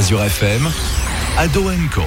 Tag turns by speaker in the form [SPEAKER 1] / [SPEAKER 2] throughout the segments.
[SPEAKER 1] Azure FM, Ado Co.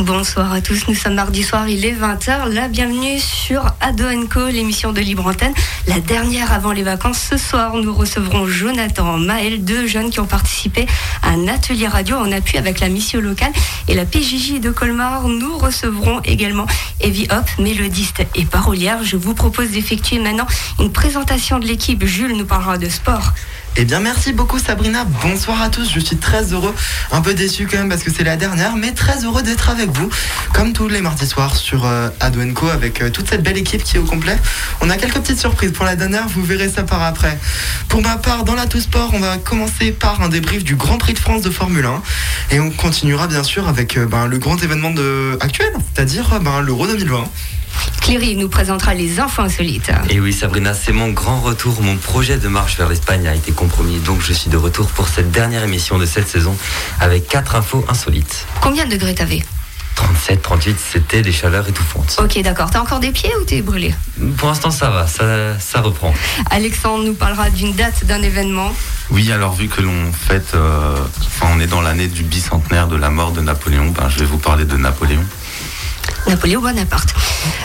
[SPEAKER 2] Bonsoir à tous, nous sommes mardi soir, il est 20h. La bienvenue sur Ado Co, l'émission de Libre Antenne. La dernière avant les vacances. Ce soir, nous recevrons Jonathan, Maël, deux jeunes qui ont participé à un atelier radio en appui avec la mission locale et la PJJ de Colmar. Nous recevrons également Evie Hop, mélodiste et parolière. Je vous propose d'effectuer maintenant une présentation de l'équipe. Jules nous parlera de sport.
[SPEAKER 3] Eh bien, merci beaucoup Sabrina. Bonsoir à tous. Je suis très heureux, un peu déçu quand même parce que c'est la dernière, mais très heureux d'être avec vous, comme tous les mardis soirs sur euh, Adwenco avec euh, toute cette belle équipe qui est au complet. On a quelques petites surprises pour la dernière, vous verrez ça par après. Pour ma part, dans la Tout Sport, on va commencer par un débrief du Grand Prix de France de Formule 1 et on continuera bien sûr avec euh, ben, le grand événement actuel, c'est-à-dire ben, l'Euro 2020.
[SPEAKER 2] Cléry nous présentera les infos insolites.
[SPEAKER 4] Et oui, Sabrina, c'est mon grand retour. Mon projet de marche vers l'Espagne a été compromis, donc je suis de retour pour cette dernière émission de cette saison avec quatre infos insolites.
[SPEAKER 2] Combien de degrés t'avais
[SPEAKER 4] 37, 38, c'était des chaleurs étouffantes.
[SPEAKER 2] Ok, d'accord. T'as encore des pieds ou t'es brûlé
[SPEAKER 4] Pour l'instant, ça va, ça, ça reprend.
[SPEAKER 2] Alexandre nous parlera d'une date, d'un événement.
[SPEAKER 5] Oui, alors vu que l'on fête, euh, enfin, on est dans l'année du bicentenaire de la mort de Napoléon, ben, je vais vous parler de Napoléon.
[SPEAKER 2] Napoléon Bonaparte.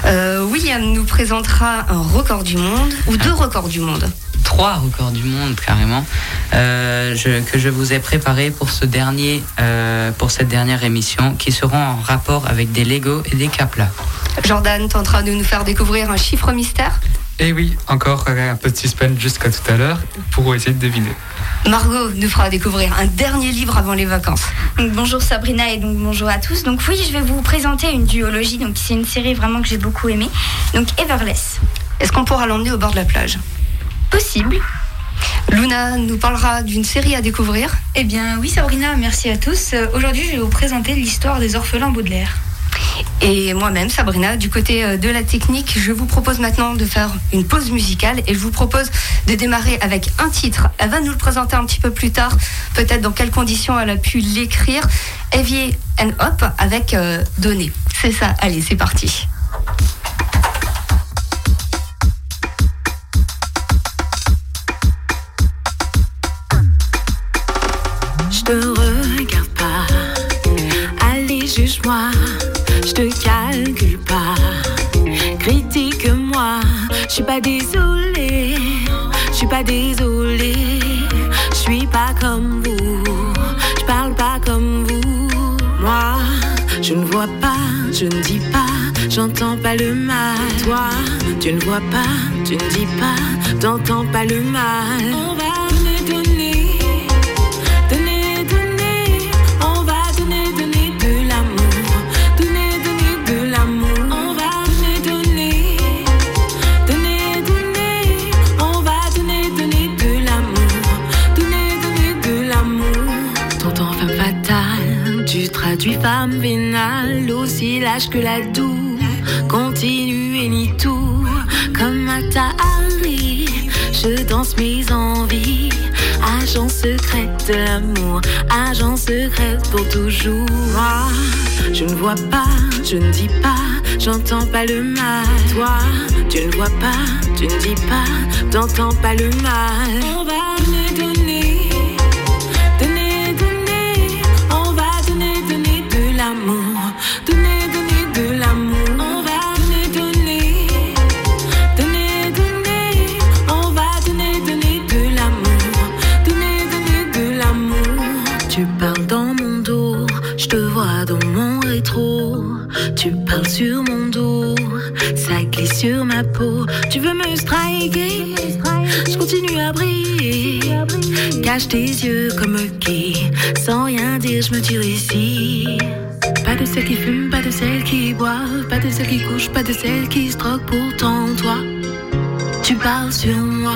[SPEAKER 2] Euh, William nous présentera un record du monde ou deux records du monde.
[SPEAKER 6] Trois records du monde carrément euh, je- que je vous ai préparé pour ce dernier, euh, pour cette dernière émission, qui seront en rapport avec des Lego et des Caplas.
[SPEAKER 2] Jordan tentera de nous faire découvrir un chiffre mystère.
[SPEAKER 7] Et oui, encore un peu de suspense jusqu'à tout à l'heure pour essayer de deviner.
[SPEAKER 2] Margot nous fera découvrir un dernier livre avant les vacances.
[SPEAKER 8] Donc, bonjour Sabrina et donc bonjour à tous. Donc oui, je vais vous présenter une duologie. Donc c'est une série vraiment que j'ai beaucoup aimée. Donc Everless.
[SPEAKER 2] Est-ce qu'on pourra l'emmener au bord de la plage?
[SPEAKER 8] Possible.
[SPEAKER 2] Luna nous parlera d'une série à découvrir.
[SPEAKER 9] Eh bien oui Sabrina, merci à tous. Euh, Aujourd'hui je vais vous présenter l'histoire des orphelins Baudelaire.
[SPEAKER 2] Et moi-même, Sabrina, du côté euh, de la technique, je vous propose maintenant de faire une pause musicale et je vous propose de démarrer avec un titre. Elle va nous le présenter un petit peu plus tard, peut-être dans quelles conditions elle a pu l'écrire. Evier and Hop avec euh. C'est ça, allez, c'est parti.
[SPEAKER 10] Je te regarde pas, allez juge-moi, je te calcule pas, critique-moi, je suis pas désolée, je suis pas désolée, je suis pas comme vous, je parle pas comme vous, moi, je ne vois pas, je ne dis pas, j'entends pas le mal, toi, tu ne vois pas, tu ne dis pas, t'entends pas le mal, tu traduis femme vénale, aussi lâche que la doux. Continue et nie tout, comme Atari. Je danse mes envies, agent secret de l'amour, agent secret pour toujours. Moi, je ne vois pas, je ne dis pas, j'entends pas le mal. Toi, tu ne vois pas, tu ne dis pas, t'entends pas le mal. Cache tes yeux comme qui, sans rien dire, je me tire ici. Pas de celles qui fument, pas de celles qui boivent, pas de celles qui couchent, pas de celles qui se. Pourtant, toi, tu parles sur moi.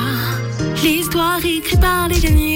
[SPEAKER 10] L'histoire écrite par les gagnants.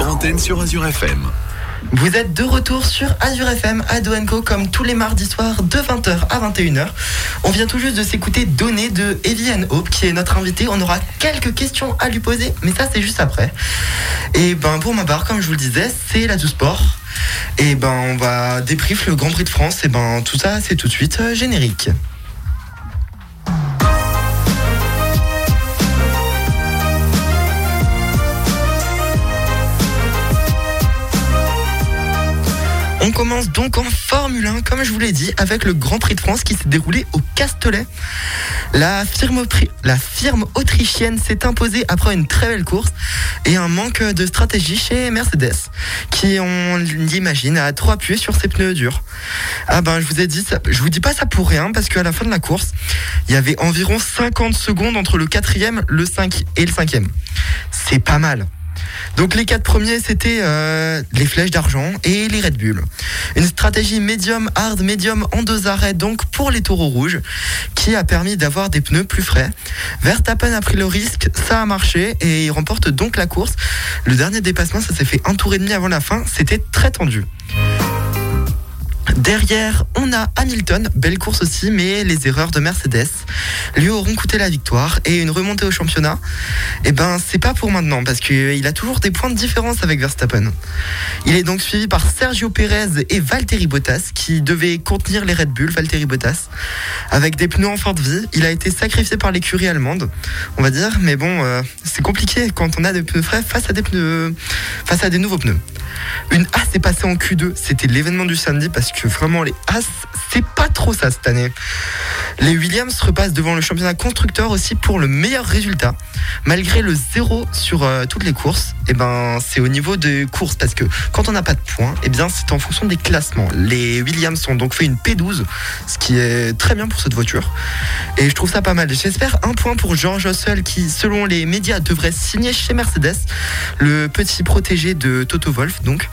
[SPEAKER 1] Antenne sur Azure FM.
[SPEAKER 3] Vous êtes de retour sur Azure FM à Doenco comme tous les mardis soirs de 20h à 21h. On vient tout juste de s'écouter Donner de Evian Hope qui est notre invité. On aura quelques questions à lui poser, mais ça c'est juste après. Et ben pour ma part, comme je vous le disais, c'est la du sport. Et ben on va débrief le Grand Prix de France. Et ben tout ça c'est tout de suite euh, générique. On commence donc en Formule 1, comme je vous l'ai dit, avec le Grand Prix de France qui s'est déroulé au Castellet. La firme, autrichienne s'est imposée après une très belle course et un manque de stratégie chez Mercedes, qui, on l'imagine, a trop appuyé sur ses pneus durs. Ah ben, je vous ai dit, ça, je vous dis pas ça pour rien, parce qu'à la fin de la course, il y avait environ 50 secondes entre le quatrième, le 5 et le cinquième. C'est pas mal. Donc les quatre premiers, c'était euh, les flèches d'argent et les Red Bull. Une stratégie médium, hard, médium en deux arrêts donc pour les taureaux rouges, qui a permis d'avoir des pneus plus frais. Verstappen a pris le risque, ça a marché et il remporte donc la course. Le dernier dépassement, ça s'est fait un tour et demi avant la fin, c'était très tendu. Derrière, on a Hamilton, belle course aussi, mais les erreurs de Mercedes lui auront coûté la victoire et une remontée au championnat. Eh ben, c'est pas pour maintenant parce qu'il a toujours des points de différence avec Verstappen. Il est donc suivi par Sergio Pérez et Valtteri Bottas qui devaient contenir les Red Bull, Valtteri Bottas, avec des pneus en de vie. Il a été sacrifié par l'écurie allemande, on va dire, mais bon, euh, c'est compliqué quand on a des pneus frais face à des pneus, face à des nouveaux pneus. Une As est passée en Q2, c'était l'événement du samedi parce que vraiment les As, c'est pas trop ça cette année. Les Williams repassent devant le championnat constructeur aussi pour le meilleur résultat. Malgré le zéro sur euh, toutes les courses, et ben c'est au niveau des courses parce que quand on n'a pas de points, et bien c'est en fonction des classements. Les Williams ont donc fait une P12, ce qui est très bien pour cette voiture. Et je trouve ça pas mal. J'espère un point pour George Russell qui, selon les médias, devrait signer chez Mercedes, le petit protégé de Toto Wolff donc.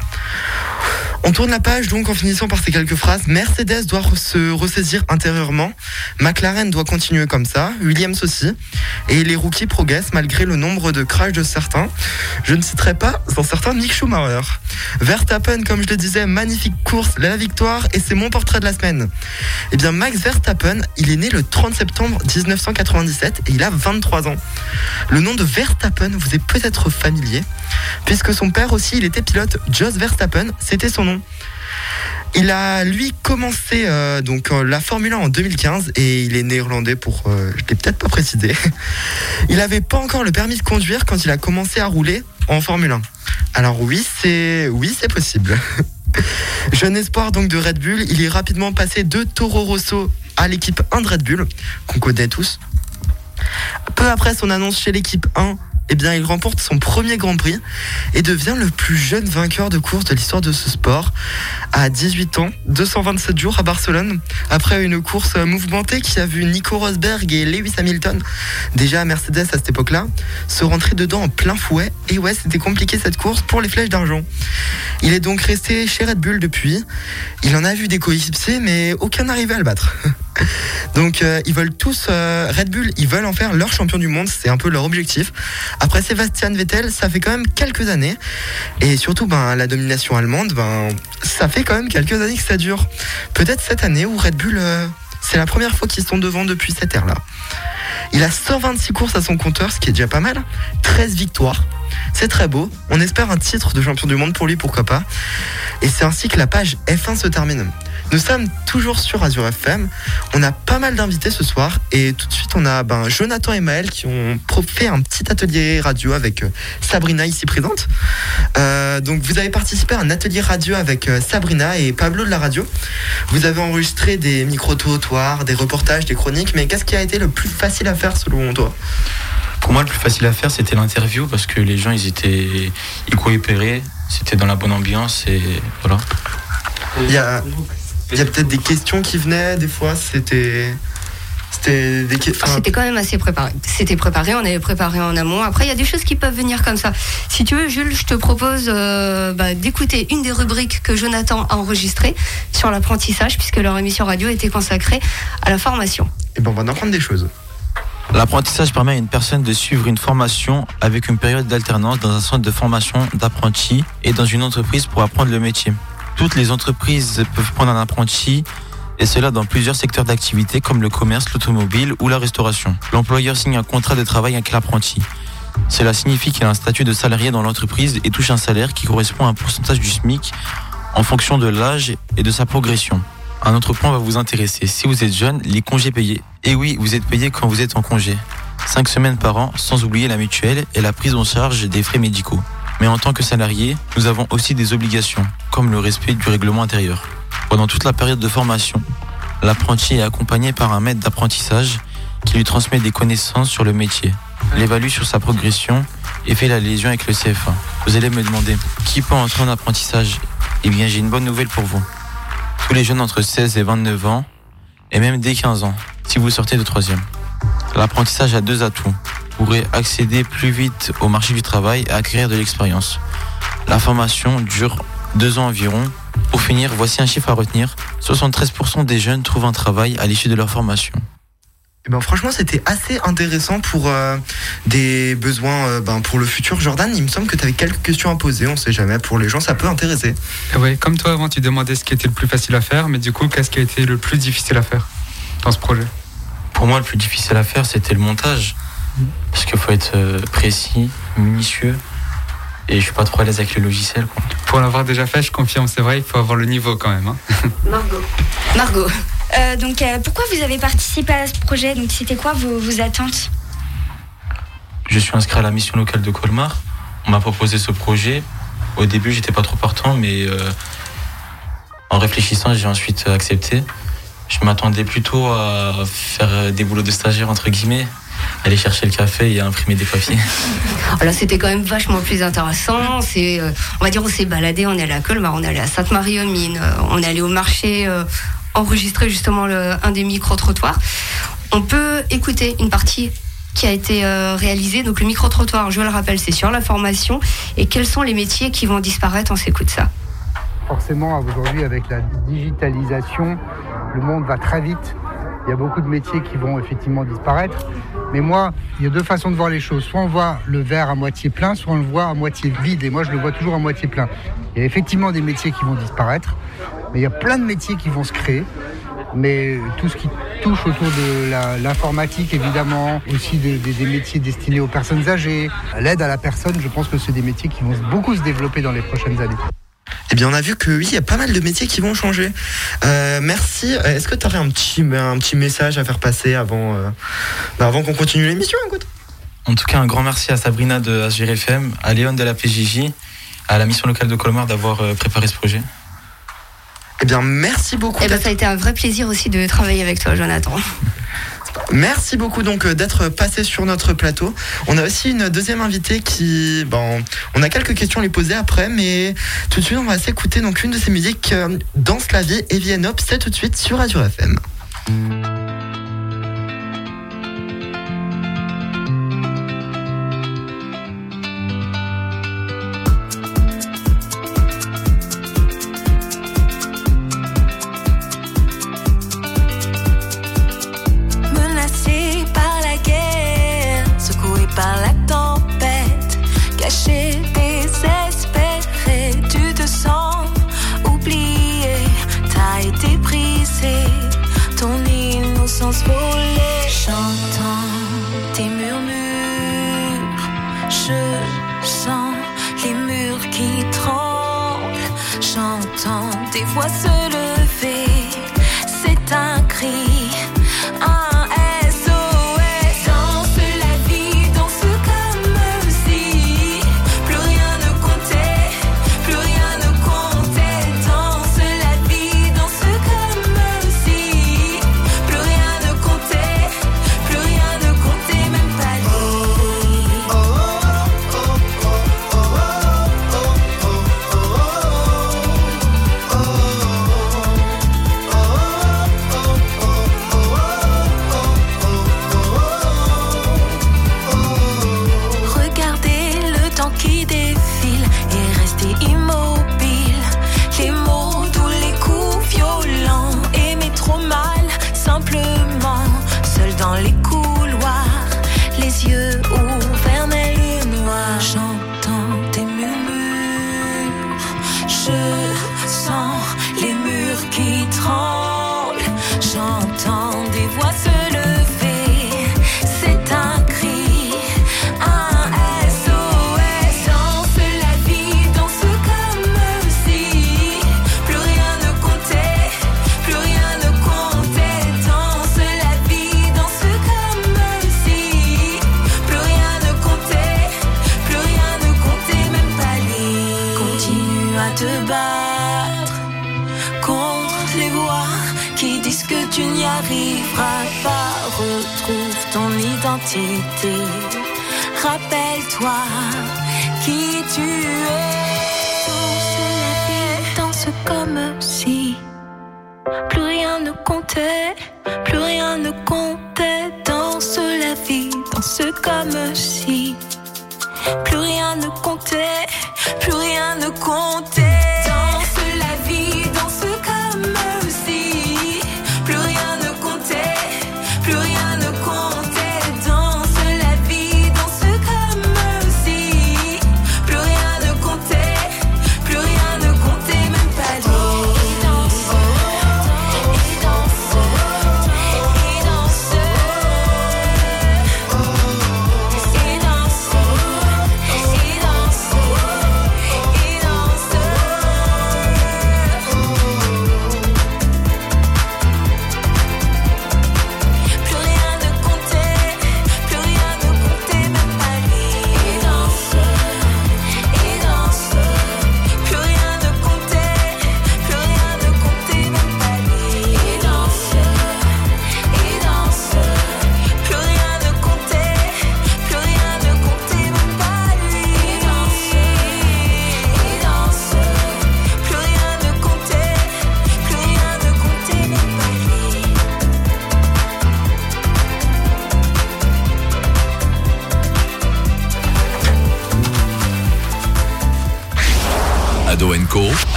[SPEAKER 3] On tourne la page donc en finissant par ces quelques phrases. Mercedes doit se ressaisir intérieurement. McLaren doit continuer comme ça. Williams aussi. Et les rookies progressent malgré le nombre de crashs de certains. Je ne citerai pas sans certain Nick Schumacher. Verstappen, comme je le disais, magnifique course, la victoire et c'est mon portrait de la semaine. Eh bien, Max Verstappen, il est né le 30 septembre 1997 et il a 23 ans. Le nom de Verstappen vous est peut-être familier, puisque son père aussi, il était pilote. Jos Verstappen, c'était son nom. Il a lui commencé euh, donc euh, la Formule 1 en 2015 et il est néerlandais pour euh, je l'ai peut-être pas précisé. Il avait pas encore le permis de conduire quand il a commencé à rouler en Formule 1. Alors oui, c'est oui, c'est possible. Jeune espoir donc de Red Bull, il est rapidement passé de Toro Rosso à l'équipe 1 de Red Bull qu'on connaît tous. Peu après son annonce chez l'équipe 1, eh bien, il remporte son premier Grand Prix et devient le plus jeune vainqueur de course de l'histoire de ce sport à 18 ans, 227 jours à Barcelone, après une course mouvementée qui a vu Nico Rosberg et Lewis Hamilton, déjà à Mercedes à cette époque-là, se rentrer dedans en plein fouet. Et ouais, c'était compliqué cette course pour les flèches d'argent. Il est donc resté chez Red Bull depuis. Il en a vu des coéquipiers, mais aucun n'arrivait à le battre. Donc euh, ils veulent tous euh, Red Bull, ils veulent en faire leur champion du monde, c'est un peu leur objectif. Après Sébastien Vettel, ça fait quand même quelques années et surtout ben la domination allemande, ben ça fait quand même quelques années que ça dure. Peut-être cette année où Red Bull euh, c'est la première fois qu'ils sont devant depuis cette ère-là. Il a 126 courses à son compteur, ce qui est déjà pas mal. 13 victoires. C'est très beau. On espère un titre de champion du monde pour lui, pourquoi pas. Et c'est ainsi que la page F1 se termine. Nous sommes toujours sur Azure FM. On a pas mal d'invités ce soir. Et tout de suite, on a ben, Jonathan et Maël qui ont fait un petit atelier radio avec euh, Sabrina ici présente. Euh, donc, vous avez participé à un atelier radio avec euh, Sabrina et Pablo de la radio. Vous avez enregistré des micro-trottoirs, des reportages, des chroniques. Mais qu'est-ce qui a été le plus facile à faire selon toi?
[SPEAKER 11] Pour moi, le plus facile à faire, c'était l'interview parce que les gens, ils étaient, ils coopéraient, c'était dans la bonne ambiance et voilà.
[SPEAKER 3] Il y a, il y a peut-être des questions qui venaient, des fois, c'était. C'était enfin,
[SPEAKER 2] quand même assez préparé. C'était préparé, on avait préparé en amont. Après, il y a des choses qui peuvent venir comme ça. Si tu veux, Jules, je te propose euh, bah, d'écouter une des rubriques que Jonathan a enregistrées sur l'apprentissage, puisque leur émission radio était consacrée à la formation.
[SPEAKER 3] Et ben, on va en apprendre des choses.
[SPEAKER 11] L'apprentissage permet à une personne de suivre une formation avec une période d'alternance dans un centre de formation d'apprentis et dans une entreprise pour apprendre le métier. Toutes les entreprises peuvent prendre un apprenti et cela dans plusieurs secteurs d'activité comme le commerce, l'automobile ou la restauration. L'employeur signe un contrat de travail avec l'apprenti. Cela signifie qu'il a un statut de salarié dans l'entreprise et touche un salaire qui correspond à un pourcentage du SMIC en fonction de l'âge et de sa progression. Un autre point va vous intéresser. Si vous êtes jeune, les congés payés. Et oui, vous êtes payé quand vous êtes en congé. 5 semaines par an, sans oublier la mutuelle et la prise en charge des frais médicaux. Mais en tant que salarié, nous avons aussi des obligations, comme le respect du règlement intérieur. Pendant toute la période de formation, l'apprenti est accompagné par un maître d'apprentissage qui lui transmet des connaissances sur le métier, l'évalue sur sa progression et fait la lésion avec le CFA. Vous allez me demander, qui peut entrer en apprentissage? Eh bien, j'ai une bonne nouvelle pour vous. Tous les jeunes entre 16 et 29 ans, et même dès 15 ans, si vous sortez de troisième. L'apprentissage a deux atouts. Pourrez accéder plus vite au marché du travail et acquérir de l'expérience. La formation dure deux ans environ. Pour finir, voici un chiffre à retenir. 73% des jeunes trouvent un travail à l'issue de leur formation.
[SPEAKER 3] Eh ben, franchement, c'était assez intéressant pour euh, des besoins euh, ben, pour le futur. Jordan, il me semble que tu avais quelques questions à poser, on sait jamais. Pour les gens, ça peut intéresser.
[SPEAKER 7] Oui, comme toi avant, tu demandais ce qui était le plus facile à faire, mais du coup, qu'est-ce qui a été le plus difficile à faire dans ce projet?
[SPEAKER 11] Pour moi, le plus difficile à faire, c'était le montage. Parce qu'il faut être euh, précis, minutieux. Et je suis pas trop à l'aise avec le logiciel. Quoi.
[SPEAKER 7] Pour l'avoir déjà fait, je confirme, c'est vrai, il faut avoir le niveau quand même. hein.
[SPEAKER 2] Margot. Margot.
[SPEAKER 8] Euh, donc, euh, pourquoi vous avez participé à ce projet? Donc, c'était quoi vos, vos attentes?
[SPEAKER 11] Je suis inscrit à la mission locale de Colmar. On m'a proposé ce projet. Au début, j'étais pas trop partant, mais euh, en réfléchissant, j'ai ensuite accepté. Je m'attendais plutôt à faire des boulots de stagiaire, entre guillemets, aller chercher le café et à imprimer des papiers.
[SPEAKER 2] Là, c'était quand même vachement plus intéressant. C'est, euh, on va dire, on s'est baladé, on est allé à Colmar, on est allé à Sainte-Marie-aux-Mines, euh, on est allé au marché euh, enregistrer justement le, un des micro-trottoirs. On peut écouter une partie qui a été euh, réalisée. Donc le micro-trottoir, je le rappelle, c'est sur la formation. Et quels sont les métiers qui vont disparaître On s'écoute ça?
[SPEAKER 12] Forcément, aujourd'hui, avec la digitalisation, le monde va très vite. Il y a beaucoup de métiers qui vont effectivement disparaître. Mais moi, il y a deux façons de voir les choses. Soit on voit le verre à moitié plein, soit on le voit à moitié vide. Et moi, je le vois toujours à moitié plein. Il y a effectivement des métiers qui vont disparaître, mais il y a plein de métiers qui vont se créer. Mais tout ce qui touche autour de l'informatique, évidemment, aussi de- de- des métiers destinés aux personnes âgées, l'aide à la personne, je pense que c'est des métiers qui vont beaucoup se développer dans les prochaines années.
[SPEAKER 3] Eh bien, on a vu que oui, il y a pas mal de métiers qui vont changer. Euh, merci. Euh, Est-ce que tu aurais un petit, un petit message à faire passer avant, euh, bah, avant qu'on continue l'émission écoute?
[SPEAKER 11] En tout cas, un grand merci à Sabrina de Asgir FM, à Léon de la PJJ, à la mission locale de Colmar d'avoir préparé ce projet.
[SPEAKER 3] Eh bien, merci beaucoup.
[SPEAKER 2] Eh ben, ça a été un vrai plaisir aussi de travailler avec toi, Jonathan.
[SPEAKER 3] Merci beaucoup donc euh, d'être passé sur notre plateau. On a aussi une deuxième invitée qui, bon, on a quelques questions à lui poser après, mais tout de suite on va s'écouter donc une de ses musiques, euh, Danse la vie et Vienne c'est tout de suite sur Azure FM.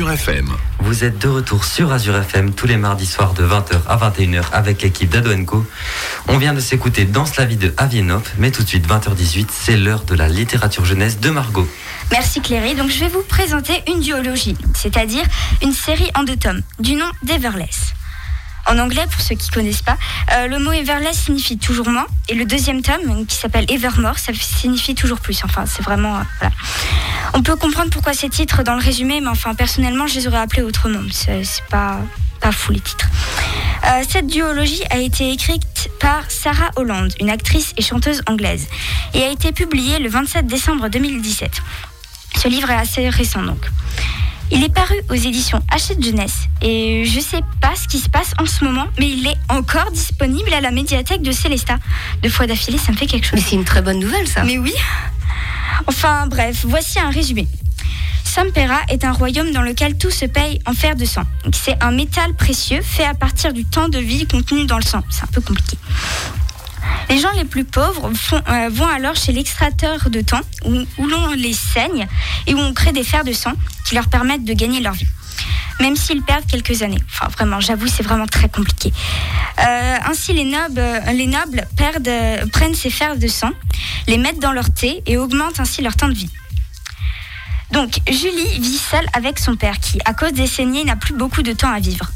[SPEAKER 1] Azure FM.
[SPEAKER 4] Vous êtes de retour sur Azure FM tous les mardis soirs de 20h à 21h avec l'équipe d'Adoenco. On vient de s'écouter Danse la vie de Avienop, mais tout de suite 20h18, c'est l'heure de la littérature jeunesse de Margot.
[SPEAKER 8] Merci Cléry. Donc je vais vous présenter une duologie, c'est-à-dire une série en deux tomes, du nom d'Everless. En anglais, pour ceux qui ne connaissent pas, euh, le mot Everless signifie toujours moins, et le deuxième tome, qui s'appelle Evermore, ça signifie toujours plus. Enfin, c'est vraiment. euh, voilà. On peut comprendre pourquoi ces titres dans le résumé, mais enfin, personnellement, je les aurais appelés autrement. C'est pas, pas fou les titres. Euh, cette duologie a été écrite par Sarah Holland, une actrice et chanteuse anglaise, et a été publiée le 27 décembre 2017. Ce livre est assez récent donc. Il est paru aux éditions Hachette Jeunesse et je sais pas ce qui se passe en ce moment, mais il est encore disponible à la médiathèque de Célesta. Deux fois d'affilée, ça me fait quelque chose.
[SPEAKER 2] Mais c'est une très bonne nouvelle, ça.
[SPEAKER 8] Mais oui. Enfin bref, voici un résumé. Sampera est un royaume dans lequel tout se paye en fer de sang. C'est un métal précieux fait à partir du temps de vie contenu dans le sang. C'est un peu compliqué. Les gens les plus pauvres euh, vont alors chez l'extracteur de temps, où, où l'on les saigne et où on crée des fers de sang qui leur permettent de gagner leur vie. Même s'ils perdent quelques années. Enfin, vraiment, j'avoue, c'est vraiment très compliqué. Euh, ainsi, les nobles, euh, les nobles perdent, euh, prennent ces fers de sang, les mettent dans leur thé et augmentent ainsi leur temps de vie. Donc, Julie vit seule avec son père qui, à cause des saignées, n'a plus beaucoup de temps à vivre.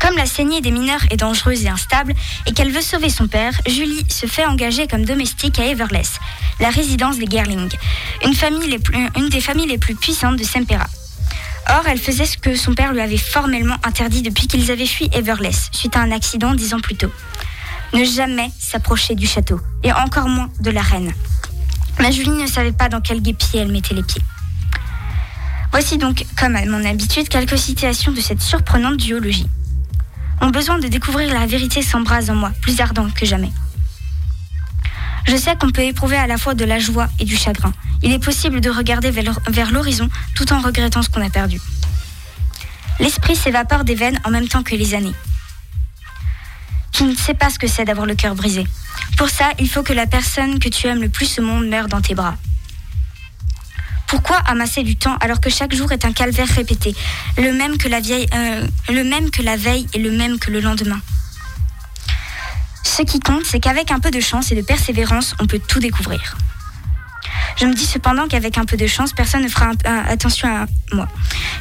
[SPEAKER 8] Comme la saignée des mineurs est dangereuse et instable et qu'elle veut sauver son père, Julie se fait engager comme domestique à Everless, la résidence des Gerling, une, famille les plus- une des familles les plus puissantes de Sempera. Or, elle faisait ce que son père lui avait formellement interdit depuis qu'ils avaient fui Everless, suite à un accident dix ans plus tôt. Ne jamais s'approcher du château, et encore moins de la reine. Mais Julie ne savait pas dans quel guépier elle mettait les pieds. Voici donc, comme à mon habitude, quelques citations de cette surprenante duologie. Mon besoin de découvrir la vérité s'embrase en moi, plus ardent que jamais. Je sais qu'on peut éprouver à la fois de la joie et du chagrin. Il est possible de regarder vers l'horizon tout en regrettant ce qu'on a perdu. L'esprit s'évapore des veines en même temps que les années. Tu ne sais pas ce que c'est d'avoir le cœur brisé. Pour ça, il faut que la personne que tu aimes le plus au monde meure dans tes bras. Pourquoi amasser du temps alors que chaque jour est un calvaire répété, le même que la, euh, le même que la veille et le même que le lendemain Ce qui compte, c'est qu'avec un peu de chance et de persévérance, on peut tout découvrir. Je me dis cependant qu'avec un peu de chance, personne ne fera attention à moi.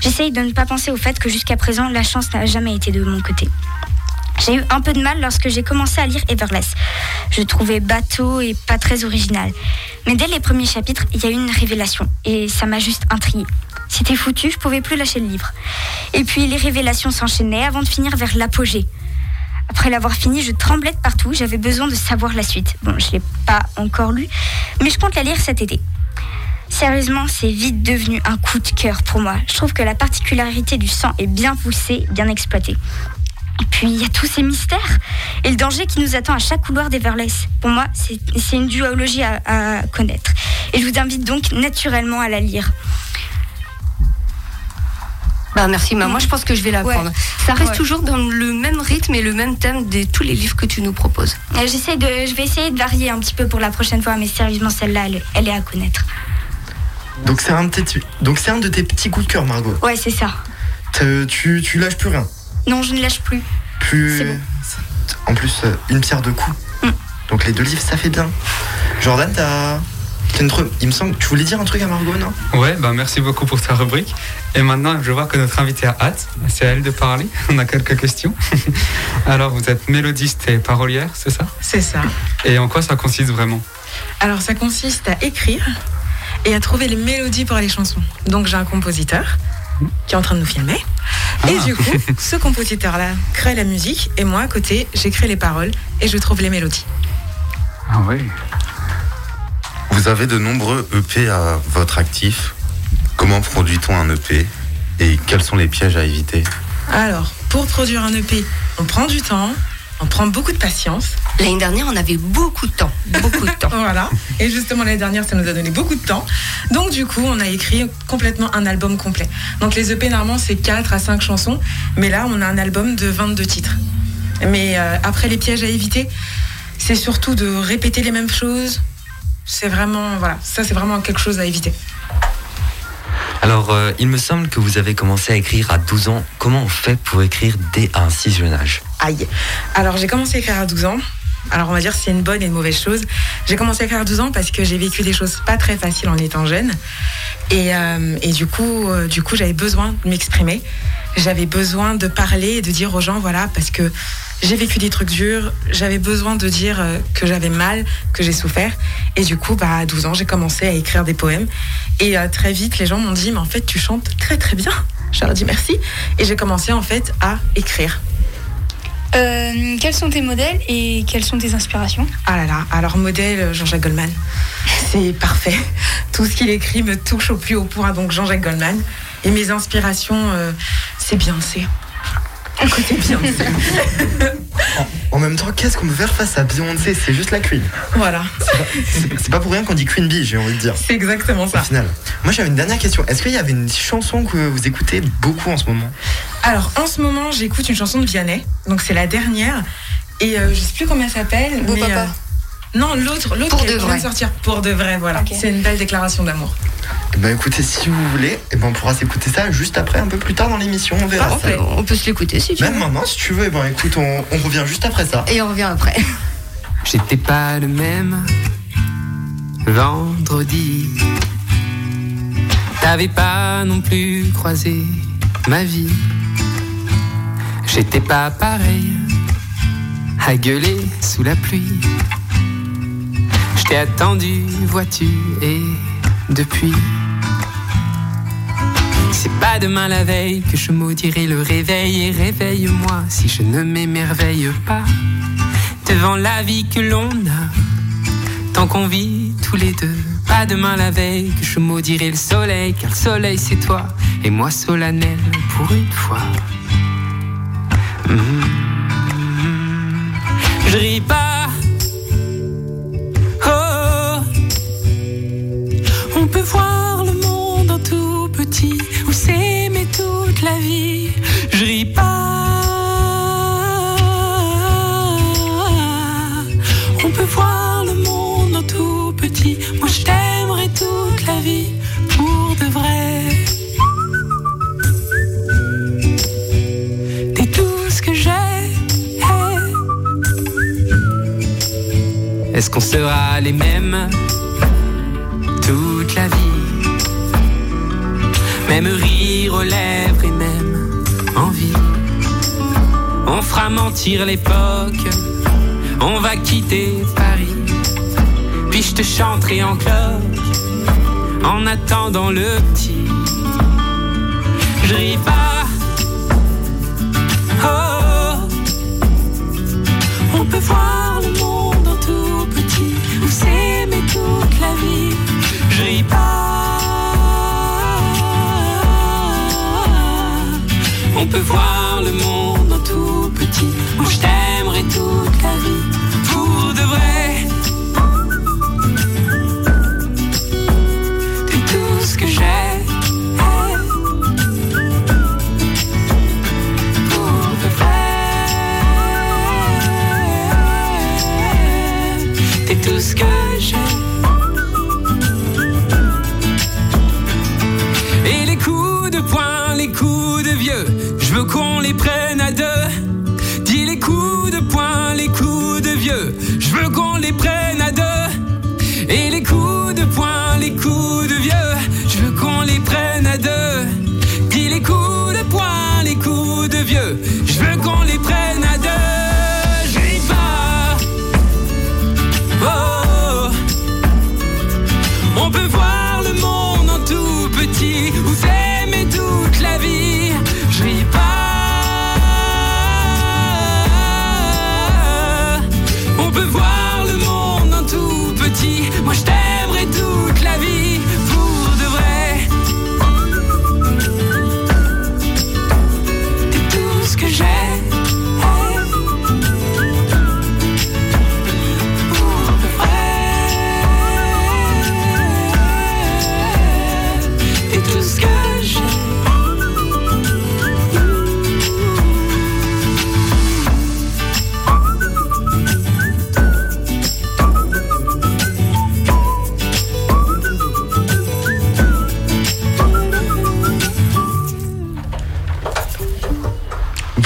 [SPEAKER 8] J'essaye de ne pas penser au fait que jusqu'à présent, la chance n'a jamais été de mon côté. J'ai eu un peu de mal lorsque j'ai commencé à lire Everless. Je trouvais bateau et pas très original. Mais dès les premiers chapitres, il y a eu une révélation et ça m'a juste intriguée. C'était foutu, je pouvais plus lâcher le livre. Et puis les révélations s'enchaînaient avant de finir vers l'apogée. Après l'avoir fini, je tremblais de partout, j'avais besoin de savoir la suite. Bon, je l'ai pas encore lu, mais je compte la lire cet été. Sérieusement, c'est vite devenu un coup de cœur pour moi. Je trouve que la particularité du sang est bien poussée, bien exploitée. Et puis, il y a tous ces mystères et le danger qui nous attend à chaque couloir d'Everless. Pour moi, c'est une duologie à connaître. Et je vous invite donc naturellement à la lire.
[SPEAKER 2] Bah merci, moi je pense que je vais la
[SPEAKER 8] Ouais.
[SPEAKER 2] prendre. Ça reste
[SPEAKER 8] Ouais.
[SPEAKER 2] toujours dans le même rythme et le même thème de tous les livres que tu nous proposes.
[SPEAKER 8] Euh, J'essaie de, je vais essayer de varier un petit peu pour la prochaine fois, mais sérieusement, celle-là, elle, elle est à connaître.
[SPEAKER 3] Donc c'est un, de tes- donc c'est un de tes petits coups de cœur, Margot.
[SPEAKER 8] Ouais, c'est ça.
[SPEAKER 3] Tu, tu lâches plus rien.
[SPEAKER 8] Non, je ne lâche plus.
[SPEAKER 3] Plus.
[SPEAKER 8] Bon.
[SPEAKER 3] En plus, euh, une pierre deux coups. Donc les deux livres, ça fait bien. Jordan, t'as. Il me semble que tu voulais dire un truc à Margot, non?
[SPEAKER 7] Ouais, bah merci beaucoup pour ta rubrique. Et maintenant, je vois que notre invité a hâte. C'est à elle de parler. On a quelques questions. Alors, vous êtes mélodiste et parolière, c'est ça?
[SPEAKER 13] C'est ça.
[SPEAKER 7] Et en quoi ça consiste vraiment?
[SPEAKER 13] Alors ça consiste à écrire et à trouver les mélodies pour les chansons. Donc j'ai un compositeur qui est en train de nous filmer. Et
[SPEAKER 7] Ah.
[SPEAKER 13] du coup, ce compositeur-là crée la musique et moi à côté, j'écris les paroles et je trouve les mélodies.
[SPEAKER 7] Ah oui.
[SPEAKER 5] Vous avez de nombreux EP à votre actif. Comment produit-on un EP et quels sont les pièges à éviter?
[SPEAKER 13] Alors, pour produire un EP, on prend du temps, on prend beaucoup de patience.
[SPEAKER 2] L'année dernière, on avait beaucoup de temps. Beaucoup de temps.
[SPEAKER 13] voilà. Et justement, l'année dernière, ça nous a donné beaucoup de temps. Donc, du coup, on a écrit complètement un album complet. Donc, les EP, normalement, c'est 4 à 5 chansons. Mais là, on a un album de 22 titres. Mais euh, après, les pièges à éviter, c'est surtout de répéter les mêmes choses. C'est vraiment, voilà, ça, c'est vraiment quelque chose à éviter.
[SPEAKER 4] Alors, euh, il me semble que vous avez commencé à écrire à 12 ans. Comment on fait pour écrire dès un si jeune âge?
[SPEAKER 13] Aïe. Alors j'ai commencé à écrire à 12 ans. Alors on va dire c'est une bonne et une mauvaise chose. J'ai commencé à écrire à 12 ans parce que j'ai vécu des choses pas très faciles en étant jeune. Et, euh, et du coup, euh, du coup j'avais besoin de m'exprimer. J'avais besoin de parler et de dire aux gens, voilà, parce que j'ai vécu des trucs durs. J'avais besoin de dire euh, que j'avais mal, que j'ai souffert. Et du coup, bah, à 12 ans, j'ai commencé à écrire des poèmes. Et euh, très vite, les gens m'ont dit, mais en fait, tu chantes très très bien. Je leur ai dit merci. Et j'ai commencé en fait à écrire.
[SPEAKER 9] Euh, quels sont tes modèles et quelles sont tes inspirations?
[SPEAKER 13] Ah là là, alors modèle Jean-Jacques Goldman. C'est parfait. Tout ce qu'il écrit me touche au plus haut point, donc Jean-Jacques Goldman. Et mes inspirations, euh, c'est Beyoncé. Écoutez Beyoncé.
[SPEAKER 3] En même temps, qu'est-ce qu'on peut faire face à Beyoncé? C'est juste la queen.
[SPEAKER 13] voilà,
[SPEAKER 3] C'est pas pour rien qu'on dit Queen Bee, j'ai envie de dire.
[SPEAKER 13] c'est exactement
[SPEAKER 3] Au
[SPEAKER 13] ça.
[SPEAKER 3] final. Moi, j'avais une dernière question. Est-ce qu'il y avait une chanson que vous écoutez beaucoup en ce moment?
[SPEAKER 13] Alors en ce moment, j'écoute une chanson de Vianney, donc c'est la dernière. Et euh, je sais plus comment elle s'appelle.
[SPEAKER 9] Beau
[SPEAKER 13] mais,
[SPEAKER 9] Papa.
[SPEAKER 13] euh, non, l'autre, l'autre
[SPEAKER 2] Pour
[SPEAKER 13] qui
[SPEAKER 2] de
[SPEAKER 13] vient
[SPEAKER 2] vrai.
[SPEAKER 13] de sortir. Pour de vrai, voilà. C'est une belle déclaration d'amour.
[SPEAKER 3] Eh Ben écoutez, si vous voulez, eh ben, on pourra s'écouter ça juste après, un peu plus tard dans l'émission, on verra.
[SPEAKER 13] Parfait.
[SPEAKER 2] On peut se l'écouter si tu
[SPEAKER 3] Même
[SPEAKER 2] veux.
[SPEAKER 3] maintenant, si tu veux, eh ben écoute, on, on revient juste après ça.
[SPEAKER 2] Et on revient après.
[SPEAKER 14] J'étais pas le même vendredi. T'avais pas non plus croisé ma vie. J'étais pas pareil à gueuler sous la pluie. Je t'ai attendu, vois-tu, et depuis. C'est pas demain la veille que je maudirai le réveil et réveille-moi si je ne m'émerveille pas devant la vie que l'on a, tant qu'on vit tous les deux. Pas demain la veille que je maudirai le soleil, car le soleil c'est toi, et moi solennel pour une fois. Mhm. Je ris pas. On peut voir le monde en tout petit, ou s'aimer toute la vie. Je ris pas. On peut voir le monde en tout petit. Moi je t'aimerai toute la vie pour de vrai. T'es tout ce que j'ai. Est-ce qu'on sera les mêmes? La vie. Même rire aux lèvres et même envie. On fera mentir l'époque, on va quitter Paris. Puis je te chanterai en cloche en attendant le petit. Je ris pas. Peut voir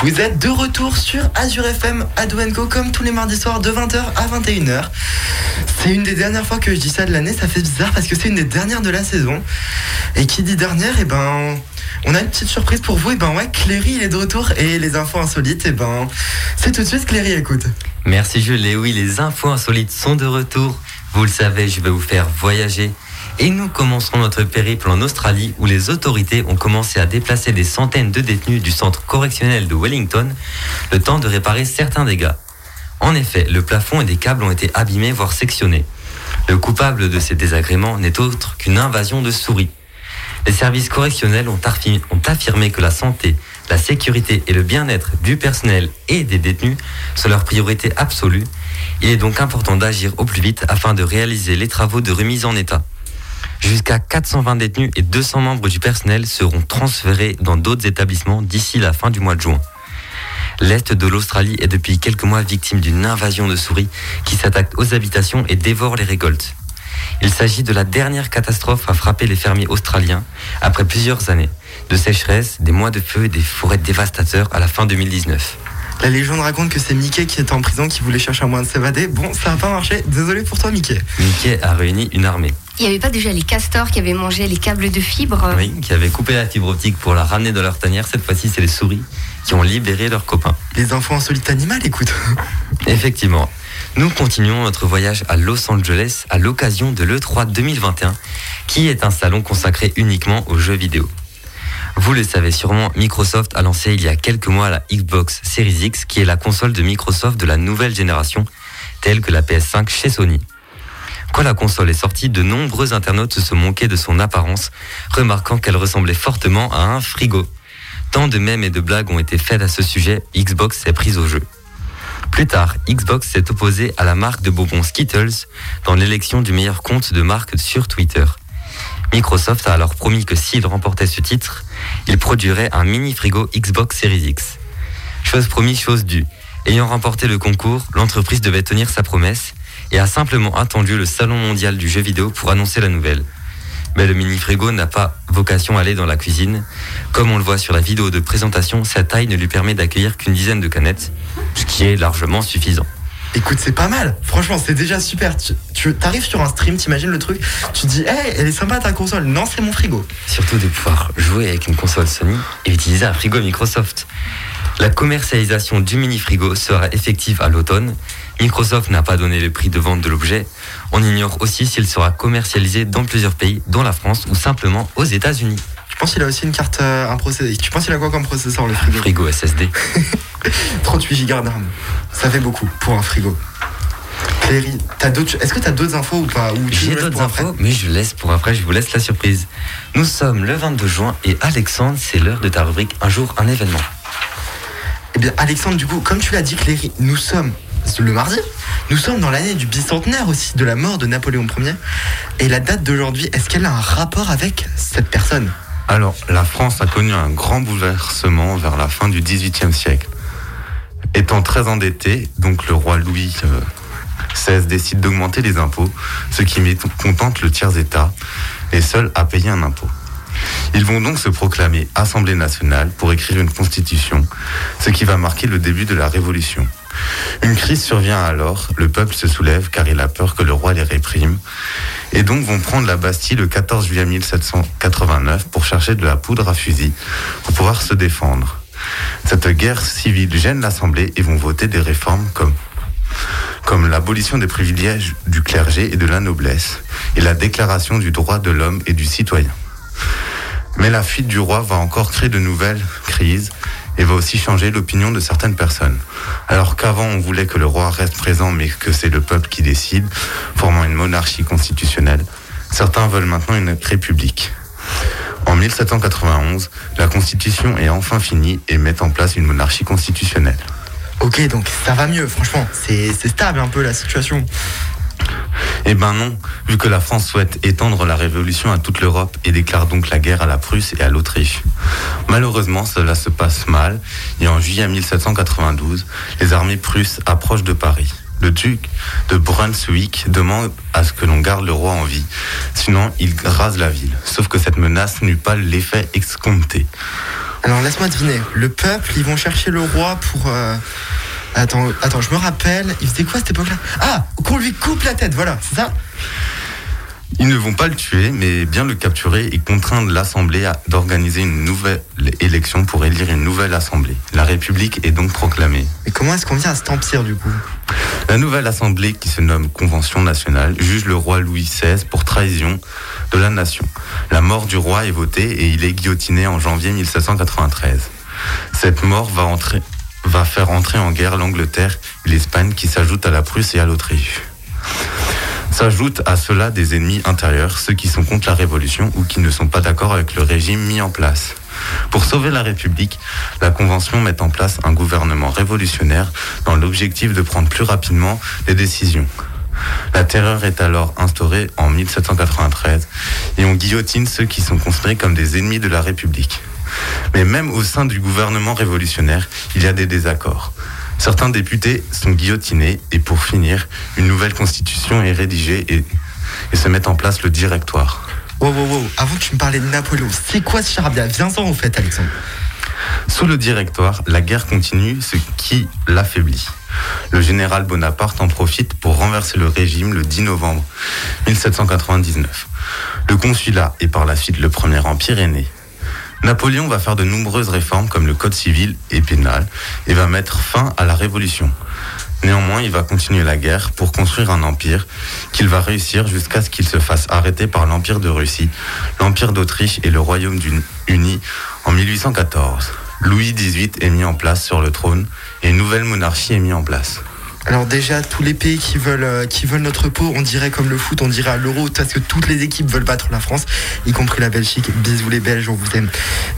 [SPEAKER 3] Vous êtes de retour sur Azure FM à comme tous les mardis soirs de 20h à 21h. C'est une des dernières fois que je dis ça de l'année, ça fait bizarre parce que c'est une des dernières de la saison. Et qui dit dernière, et ben on a une petite surprise pour vous, et ben ouais, Cléry il est de retour et les infos insolites, et ben c'est tout de suite Cléry, écoute.
[SPEAKER 4] Merci Jules. Et oui, les infos insolites sont de retour. Vous le savez, je vais vous faire voyager. Et nous commencerons notre périple en Australie où les autorités ont commencé à déplacer des centaines de détenus du centre correctionnel de Wellington le temps de réparer certains dégâts. En effet, le plafond et des câbles ont été abîmés voire sectionnés. Le coupable de ces désagréments n'est autre qu'une invasion de souris. Les services correctionnels ont, affi- ont affirmé que la santé, la sécurité et le bien-être du personnel et des détenus sont leur priorité absolue. Il est donc important d'agir au plus vite afin de réaliser les travaux de remise en état. Jusqu'à 420 détenus et 200 membres du personnel seront transférés dans d'autres établissements d'ici la fin du mois de juin. L'Est de l'Australie est depuis quelques mois victime d'une invasion de souris qui s'attaque aux habitations et dévore les récoltes. Il s'agit de la dernière catastrophe à frapper les fermiers australiens après plusieurs années de sécheresse, des mois de feu et des forêts dévastateurs à la fin 2019.
[SPEAKER 3] La légende raconte que c'est Mickey qui était en prison, qui voulait chercher un moyen de s'évader. Bon, ça n'a pas marché. Désolé pour toi, Mickey.
[SPEAKER 4] Mickey a réuni une armée.
[SPEAKER 2] Il n'y avait pas déjà les castors qui avaient mangé les câbles de fibre
[SPEAKER 4] Oui, qui avait coupé la fibre optique pour la ramener dans leur tanière. Cette fois-ci, c'est les souris qui ont libéré leurs copains.
[SPEAKER 3] Les enfants insolites animales, écoute.
[SPEAKER 4] Effectivement. Nous continuons notre voyage à Los Angeles à l'occasion de l'E3 2021, qui est un salon consacré uniquement aux jeux vidéo. Vous le savez sûrement, Microsoft a lancé il y a quelques mois la Xbox Series X, qui est la console de Microsoft de la nouvelle génération, telle que la PS5 chez Sony. Quand la console est sortie, de nombreux internautes se moquaient de son apparence, remarquant qu'elle ressemblait fortement à un frigo. Tant de mèmes et de blagues ont été faites à ce sujet, Xbox s'est prise au jeu. Plus tard, Xbox s'est opposé à la marque de bonbons Skittles dans l'élection du meilleur compte de marque sur Twitter. Microsoft a alors promis que s'il remportait ce titre, il produirait un mini frigo Xbox Series X. Chose promise, chose due. Ayant remporté le concours, l'entreprise devait tenir sa promesse et a simplement attendu le Salon mondial du jeu vidéo pour annoncer la nouvelle. Mais le mini frigo n'a pas vocation à aller dans la cuisine. Comme on le voit sur la vidéo de présentation, sa taille ne lui permet d'accueillir qu'une dizaine de canettes, ce qui est largement suffisant.
[SPEAKER 3] Écoute, c'est pas mal. Franchement, c'est déjà super. Tu, tu arrives sur un stream, t'imagines le truc, tu dis, hey, elle est sympa ta console. Non, c'est mon frigo.
[SPEAKER 4] Surtout de pouvoir jouer avec une console Sony et utiliser un frigo Microsoft. La commercialisation du mini frigo sera effective à l'automne. Microsoft n'a pas donné le prix de vente de l'objet. On ignore aussi s'il sera commercialisé dans plusieurs pays, dont la France ou simplement aux États-Unis.
[SPEAKER 3] Tu penses qu'il a aussi une carte, euh, un processeur Tu penses qu'il a quoi comme processeur le frigo?
[SPEAKER 4] Frigo SSD.
[SPEAKER 3] 38 Go de RAM. Ça fait beaucoup pour un frigo. Cléry, est-ce que tu as d'autres infos ou pas?
[SPEAKER 4] J'ai d'autres infos, mais je laisse pour après, je vous laisse la surprise. Nous sommes le 22 juin et Alexandre, c'est l'heure de ta rubrique Un jour, un événement.
[SPEAKER 3] Eh bien, Alexandre, du coup, comme tu l'as dit, Cléry, nous sommes le mardi. Nous sommes dans l'année du bicentenaire aussi de la mort de Napoléon Ier. Et la date d'aujourd'hui, est-ce qu'elle a un rapport avec cette personne?
[SPEAKER 5] Alors, la France a connu un grand bouleversement vers la fin du XVIIIe siècle. Étant très endetté, donc le roi Louis euh, XVI décide d'augmenter les impôts, ce qui mécontente le tiers-État, et seul à payer un impôt. Ils vont donc se proclamer Assemblée nationale pour écrire une constitution, ce qui va marquer le début de la Révolution. Une crise survient alors, le peuple se soulève car il a peur que le roi les réprime, et donc vont prendre la Bastille le 14 juillet 1789 pour chercher de la poudre à fusil pour pouvoir se défendre. Cette guerre civile gêne l'Assemblée et vont voter des réformes comme comme l'abolition des privilèges du clergé et de la noblesse, et la déclaration du droit de l'homme et du citoyen. Mais la fuite du roi va encore créer de nouvelles crises et va aussi changer l'opinion de certaines personnes. Alors qu'avant on voulait que le roi reste présent mais que c'est le peuple qui décide, formant une monarchie constitutionnelle, certains veulent maintenant une république. En 1791, la constitution est enfin finie et met en place une monarchie constitutionnelle.
[SPEAKER 3] Ok, donc ça va mieux, franchement. C'est stable un peu la situation.
[SPEAKER 5] Eh ben non, vu que la France souhaite étendre la révolution à toute l'Europe et déclare donc la guerre à la Prusse et à l'Autriche. Malheureusement, cela se passe mal et en juillet 1792, les armées prusses approchent de Paris. Le duc de Brunswick demande à ce que l'on garde le roi en vie, sinon il rase la ville. Sauf que cette menace n'eut pas l'effet escompté.
[SPEAKER 3] Alors laisse-moi deviner. Le peuple, ils vont chercher le roi pour. euh, Attends, attends, je me rappelle. Il faisait quoi à cette époque-là? Ah, qu'on lui coupe la tête, voilà, c'est ça?
[SPEAKER 5] Ils ne vont pas le tuer, mais bien le capturer et contraindre l'Assemblée d'organiser une nouvelle élection pour élire une nouvelle Assemblée. La République est donc proclamée.
[SPEAKER 3] Mais comment est-ce qu'on vient à cet empire du coup?
[SPEAKER 5] La nouvelle Assemblée, qui se nomme Convention nationale, juge le roi Louis XVI pour trahison de la nation. La mort du roi est votée et il est guillotiné en janvier 1793. Cette mort va, entrer- va faire entrer en guerre l'Angleterre et l'Espagne qui s'ajoutent à la Prusse et à l'Autriche. S'ajoutent à cela des ennemis intérieurs, ceux qui sont contre la Révolution ou qui ne sont pas d'accord avec le régime mis en place. Pour sauver la République, la Convention met en place un gouvernement révolutionnaire dans l'objectif de prendre plus rapidement des décisions. La terreur est alors instaurée en 1793 et on guillotine ceux qui sont considérés comme des ennemis de la République. Mais même au sein du gouvernement révolutionnaire, il y a des désaccords. Certains députés sont guillotinés et pour finir, une nouvelle constitution est rédigée et, et se met en place le directoire.
[SPEAKER 3] Wow, wow, wow. Avant que tu me parlais de Napoléon, c'est quoi ce charabia? Viens-en au fait, Alexandre.
[SPEAKER 5] Sous le directoire, la guerre continue, ce qui l'affaiblit. Le général Bonaparte en profite pour renverser le régime le 10 novembre 1799. Le consulat et par la suite le Premier Empire est né. Napoléon va faire de nombreuses réformes comme le code civil et pénal et va mettre fin à la révolution. Néanmoins, il va continuer la guerre pour construire un empire qu'il va réussir jusqu'à ce qu'il se fasse arrêter par l'Empire de Russie, l'Empire d'Autriche et le Royaume uni en 1814. Louis XVIII est mis en place sur le trône et une nouvelle monarchie est mise en place.
[SPEAKER 3] Alors déjà, tous les pays qui veulent, euh, qui veulent notre peau, on dirait comme le foot, on dirait à l'euro, parce que toutes les équipes veulent battre la France, y compris la Belgique. Bisous les Belges, on vous aime.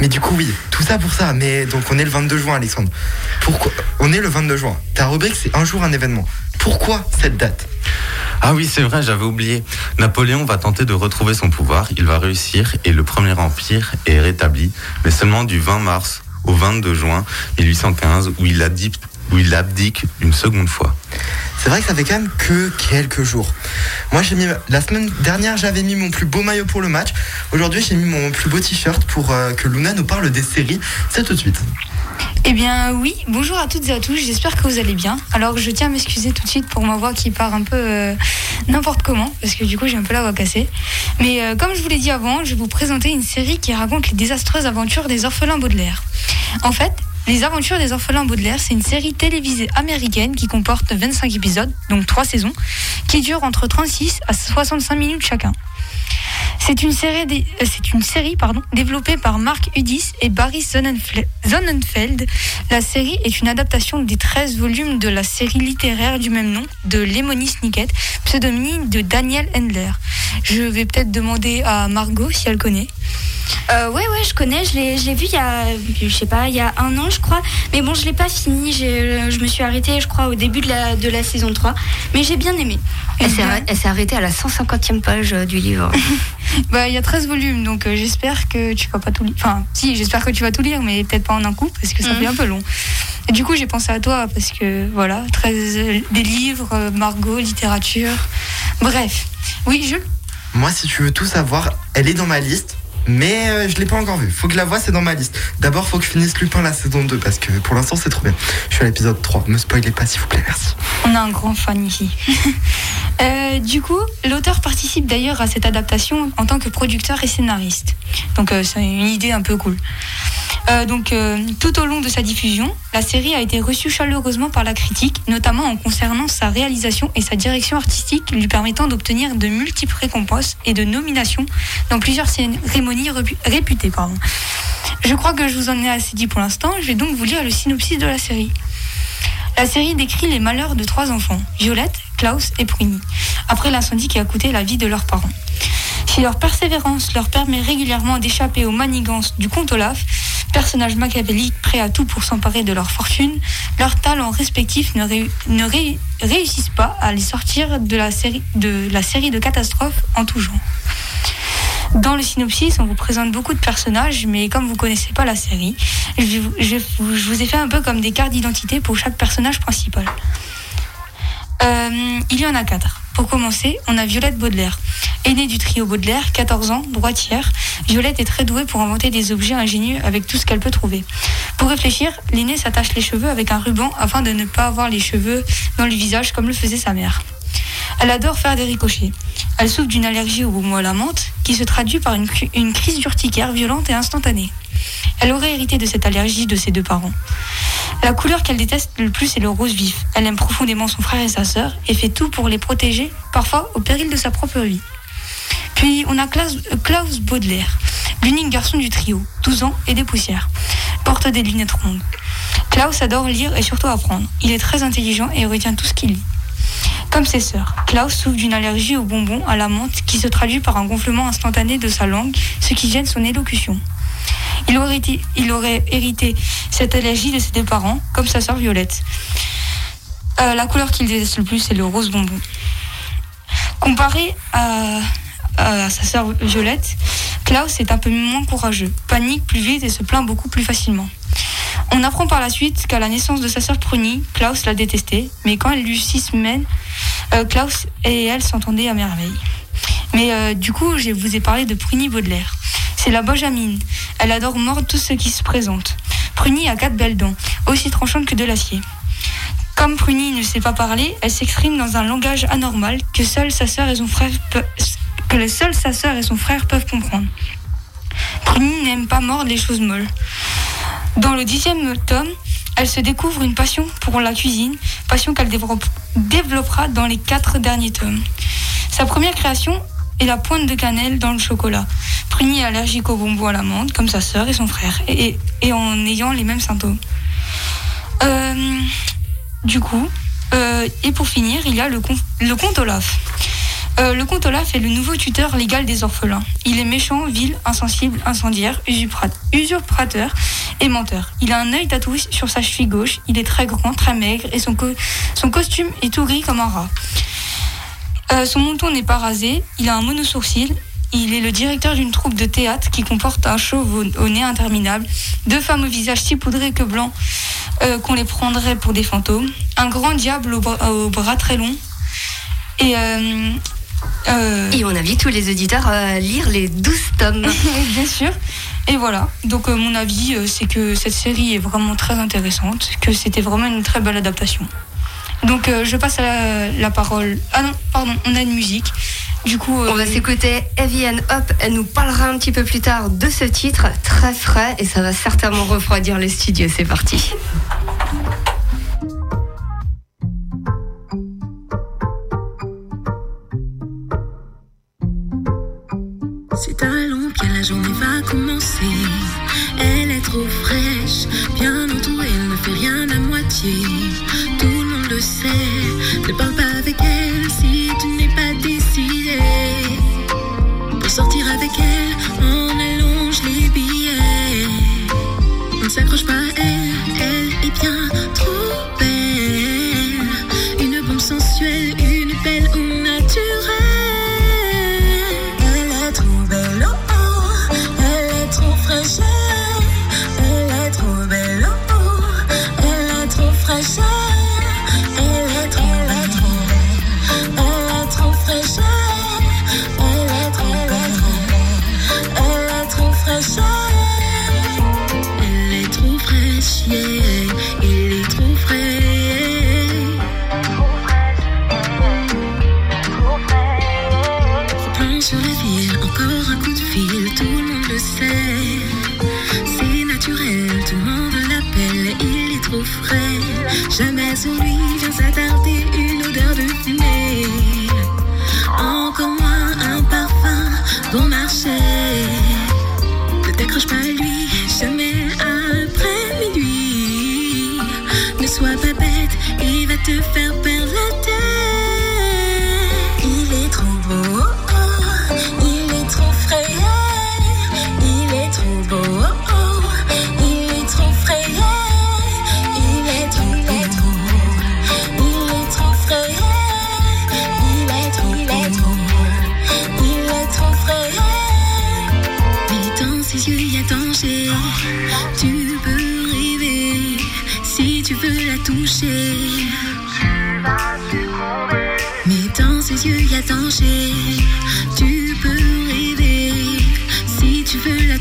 [SPEAKER 3] Mais du coup, oui, tout ça pour ça. Mais donc on est le 22 juin, Alexandre. Pourquoi On est le 22 juin. Ta rubrique, c'est un jour, un événement. Pourquoi cette date?
[SPEAKER 5] Ah oui, c'est vrai, j'avais oublié. Napoléon va tenter de retrouver son pouvoir, il va réussir et le Premier Empire est rétabli, mais seulement du 20 mars au 22 juin 1815 où il abdique, où il abdique une seconde fois.
[SPEAKER 3] C'est vrai que ça fait quand même que quelques jours. Moi, j'ai mis la semaine dernière, j'avais mis mon plus beau maillot pour le match. Aujourd'hui, j'ai mis mon plus beau t-shirt pour euh, que Luna nous parle des séries. C'est tout de suite.
[SPEAKER 9] Eh bien oui, bonjour à toutes et à tous, j'espère que vous allez bien. Alors je tiens à m'excuser tout de suite pour ma voix qui part un peu euh, n'importe comment, parce que du coup j'ai un peu la voix cassée. Mais euh, comme je vous l'ai dit avant, je vais vous présenter une série qui raconte les désastreuses aventures des orphelins Baudelaire. En fait, les aventures des orphelins Baudelaire, c'est une série télévisée américaine qui comporte 25 épisodes, donc 3 saisons, qui dure entre 36 à 65 minutes chacun. C'est une série, dé- euh, c'est une série pardon, développée par Mark Udis et Barry Sonnenfeld. La série est une adaptation des 13 volumes de la série littéraire du même nom de Lemony Snicket, pseudonyme de Daniel Handler. Je vais peut-être demander à Margot si elle connaît.
[SPEAKER 8] Euh, ouais, ouais, je connais. Je l'ai, je l'ai vu il y a, je sais pas, il y a un an, je crois. Mais bon, je l'ai pas fini. J'ai- je me suis arrêtée, je crois, au début de la, de la saison 3. Mais j'ai bien aimé.
[SPEAKER 2] Elle s'est arrêtée- elle s'est arrêtée à la 150e page euh, du livre.
[SPEAKER 9] Bah, il y a 13 volumes, donc euh, j'espère que tu vas pas tout lire. Enfin, si, j'espère que tu vas tout lire, mais peut-être pas en un coup, parce que ça
[SPEAKER 8] Mhm.
[SPEAKER 9] fait un peu long. Et du coup, j'ai pensé à toi, parce que voilà, 13, euh, des livres, euh, Margot, littérature. Bref. Oui, Jules?
[SPEAKER 3] Moi, si tu veux tout savoir, elle est dans ma liste. Mais euh, je l'ai pas encore vue. Faut que je la voie, c'est dans ma liste. D'abord, faut que je finisse Lupin la saison 2 parce que pour l'instant, c'est trop bien. Je suis à l'épisode 3. Me spoilez pas, s'il vous plaît, merci.
[SPEAKER 9] On a un grand fan ici. Euh, du coup, l'auteur participe d'ailleurs à cette adaptation en tant que producteur et scénariste. Donc euh, c'est une idée un peu cool. Euh, donc tout au long de sa diffusion, la série a été reçue chaleureusement par la critique, notamment en concernant sa réalisation et sa direction artistique, lui permettant d'obtenir de multiples récompenses et de nominations dans plusieurs cérémonies repu- réputées. Pardon. Je crois que je vous en ai assez dit pour l'instant. Je vais donc vous lire le synopsis de la série. La série décrit les malheurs de trois enfants, Violette, Klaus et Pruny, après l'incendie qui a coûté la vie de leurs parents. Si leur persévérance leur permet régulièrement d'échapper aux manigances du comte Olaf, personnage machiavélique prêt à tout pour s'emparer de leur fortune, leurs talents respectifs ne, ré- ne ré- réussissent pas à les sortir de la série de, la série de catastrophes en tout genre. Dans le synopsis, on vous présente beaucoup de personnages, mais comme vous connaissez pas la série, je, vous- ai fait un peu comme des cartes d'identité pour chaque personnage principal. Euh, il y en a quatre. Pour commencer, on a Violette Baudelaire. Aînée du trio Baudelaire, 14 ans, droitière, Violette est très douée pour inventer des objets ingénieux avec tout ce qu'elle peut trouver. Pour réfléchir, l'aînée s'attache les cheveux avec un ruban afin de ne pas avoir les cheveux dans le visage comme le faisait sa mère. Elle adore faire des ricochets. Elle souffre d'une allergie au bonbon à la menthe qui se traduit par une, cri- une crise d'urticaire violente et instantanée. Elle aurait hérité de cette allergie de ses deux parents. La couleur qu'elle déteste le plus est le rose vif. Elle aime profondément son frère et sa sœur et fait tout pour les protéger, parfois au péril de sa propre vie. Puis on a Klaus, euh, Klaus Baudelaire, l'unique garçon du trio, 12 ans et des poussières. Porte des lunettes rondes. Klaus adore lire et surtout apprendre. Il est très intelligent et retient tout ce qu'il lit. Comme ses sœurs, Klaus souffre d'une allergie aux bonbons à la menthe qui se traduit par un gonflement instantané de sa langue, ce qui gêne son élocution. Il aurait, hérité cette allergie de ses deux parents, comme sa sœur Violette. Euh, la couleur qu'il déteste le plus, c'est le rose bonbon. Comparé à, à sa sœur Violette, Klaus est un peu moins courageux, panique plus vite et se plaint beaucoup plus facilement. On apprend par la suite qu'à la naissance de sa sœur Pruny, Klaus l'a détestait, mais quand elle eut six semaines, euh, Klaus et elle s'entendaient à merveille. Mais euh, du coup, je vous ai parlé de Pruny Baudelaire. C'est la Benjamine. Elle adore mordre tout ce qui se présente. Pruny a quatre belles dents, aussi tranchantes que de l'acier. Comme Pruny ne sait pas parler, elle s'exprime dans un langage anormal que seule sa sœur et son frère que les seuls sa sœur et son frère peuvent comprendre. Pruny n'aime pas mordre les choses molles. Dans le dixième tome, elle se découvre une passion pour la cuisine, passion qu'elle développe- développera dans les quatre derniers tomes. Sa première création est la pointe de cannelle dans le chocolat. Pruny est allergique aux bonbons à la menthe, comme sa sœur et son frère, et, en ayant les mêmes symptômes. Euh, du coup, euh, et pour finir, il y a le, le comte Olaf. Euh, le comte Olaf est le nouveau tuteur légal des orphelins. Il est méchant, vil, insensible, incendiaire, usurpateur et menteur. Il a un œil tatoué sur sa cheville gauche. Il est très grand, très maigre et son, co- son costume est tout gris comme un rat. Euh, son menton n'est pas rasé. Il a un monosourcil. Il est le directeur d'une troupe de théâtre qui comporte un chauve au, nez interminable, deux femmes au visage si poudré que blanc euh, qu'on les prendrait pour des fantômes, un grand diable au bras, au bras très long et, euh, Euh,
[SPEAKER 2] Et on invite tous les auditeurs à lire les 12 tomes.
[SPEAKER 9] Bien sûr. Et voilà. Donc, euh, mon avis, euh, c'est que cette série est vraiment très intéressante, que c'était vraiment une très belle adaptation. Donc, euh, je passe à la, la parole. Ah non, pardon, on a une musique. Du coup, euh,
[SPEAKER 2] On va s'écouter Evian Hop. Elle nous parlera un petit peu plus tard de ce titre très frais et ça va certainement refroidir les studios. C'est parti.
[SPEAKER 10] C'est un long que la journée va commencer. Elle est trop fraîche, bien entourée, elle ne fait rien à moitié.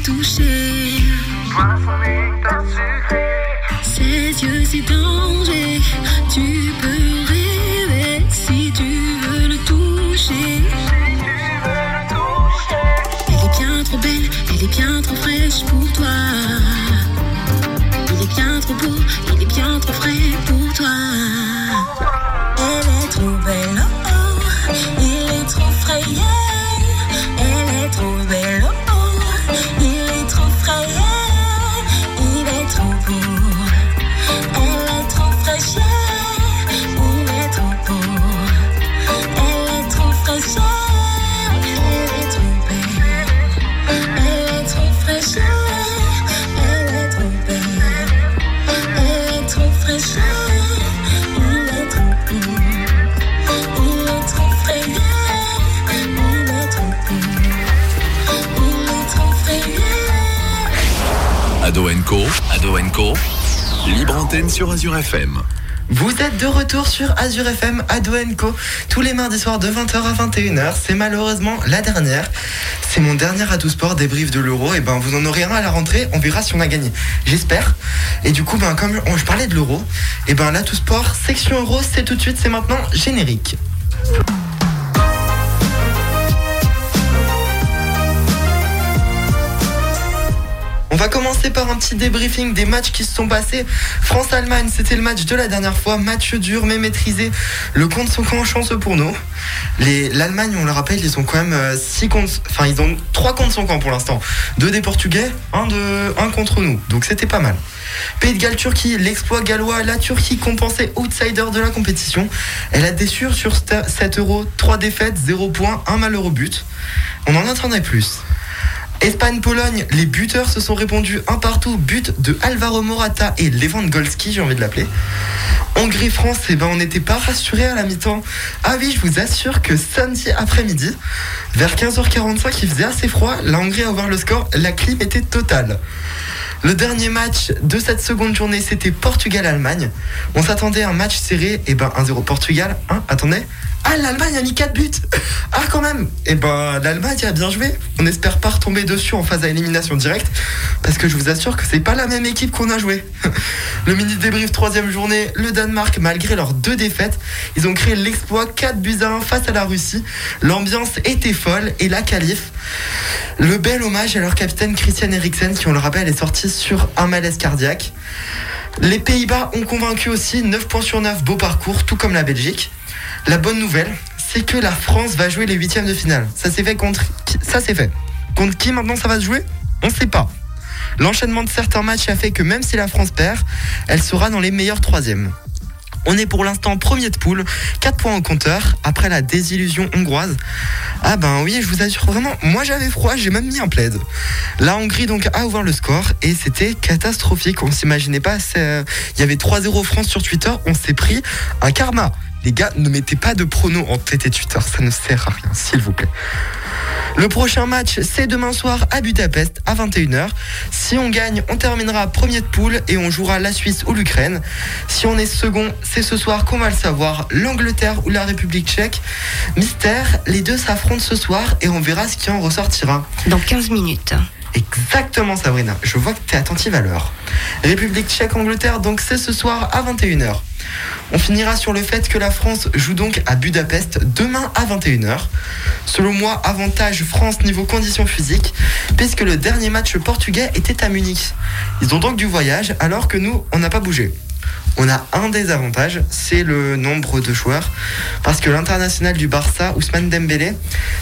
[SPEAKER 10] Toucher.
[SPEAKER 1] Sur Azure FM.
[SPEAKER 3] Vous êtes de retour sur Azure FM Ado Co tous les mardis soirs de 20h à 21h. C'est malheureusement la dernière. C'est mon dernier Ado Sport débrief de l'Euro. Et ben vous en aurez un à la rentrée. On verra si on a gagné. J'espère. Et du coup, ben comme je parlais de l'Euro, et ben là tout sport section Euro, c'est tout de suite, c'est maintenant générique. On va commencer par un petit débriefing des matchs qui se sont passés. France-Allemagne, c'était le match de la dernière fois. Match dur mais maîtrisé. Le compte son camp chanceux pour nous? L'Allemagne, on le rappelle, ils ont quand même 6 comptes. Enfin, ils ont 3 contre son camp pour l'instant. Deux des Portugais, un, de, un contre nous. Donc c'était pas mal. Pays de Galles, Turquie, l'exploit gallois, la Turquie compensée outsider de la compétition. Elle a déçu sur 7 euros, 3 défaites, 0 points, un malheureux but. On en attendait plus. Espagne-Pologne, les buteurs se sont répondus un partout, but de Alvaro Morata et Lewandowski, j'ai envie de l'appeler. Hongrie-France, eh ben, on n'était pas rassurés à la mi-temps. Ah oui, je vous assure que samedi après-midi, vers 15h45, il faisait assez froid, la Hongrie a ouvert le score, la clim était totale. Le dernier match de cette seconde journée, c'était Portugal-Allemagne. On s'attendait à un match serré, et ben 1-0 Portugal. Hein, attendez. Ah, l'Allemagne a mis 4 buts Ah, quand même Et ben, l'Allemagne a bien joué. On espère pas retomber dessus en phase à élimination directe, parce que je vous assure que c'est pas la même équipe qu'on a joué. Le mini débrief troisième journée, le Danemark, malgré leurs deux défaites, ils ont créé l'exploit 4 buts à 1 face à la Russie. L'ambiance était folle, et la qualif. Le bel hommage à leur capitaine Christian Eriksen, qui on le rappelle est sorti sur un malaise cardiaque. Les Pays-Bas ont convaincu aussi 9 points sur 9, beau parcours, tout comme la Belgique. La bonne nouvelle, c'est que la France va jouer les huitièmes de finale. Ça s'est fait contre qui? Ça c'est fait. Contre qui maintenant ça va se jouer? On ne sait pas. L'enchaînement de certains matchs a fait que même si la France perd, elle sera dans les meilleurs troisièmes. On est pour l'instant premier de poule, 4 points au compteur, après la désillusion hongroise. Ah ben oui, je vous assure vraiment, moi j'avais froid, j'ai même mis un plaid. La Hongrie donc a ouvert le score et c'était catastrophique, on s'imaginait pas, c'est- il y avait 3-0 France sur Twitter, on s'est pris un karma. Les gars, ne mettez pas de pronos en tête et Twitter, ça ne sert à rien, s'il vous plaît. Le prochain match, c'est demain soir à Budapest à 21h. Si on gagne, on terminera premier de poule et on jouera la Suisse ou l'Ukraine. Si on est second, c'est ce soir qu'on va le savoir, l'Angleterre ou la République tchèque. Mystère, les deux s'affrontent ce soir et on verra ce qui en ressortira.
[SPEAKER 2] Dans 15 minutes.
[SPEAKER 3] Exactement Sabrina, je vois que tu es attentive à l'heure. République tchèque-Angleterre, donc c'est ce soir à 21h. On finira sur le fait que la France joue donc à Budapest demain à 21h. Selon moi, avantage France niveau conditions physiques, puisque le dernier match portugais était à Munich. Ils ont donc du voyage, alors que nous, on n'a pas bougé. On a un désavantage, c'est le nombre de joueurs, parce que l'international du Barça, Ousmane Dembélé,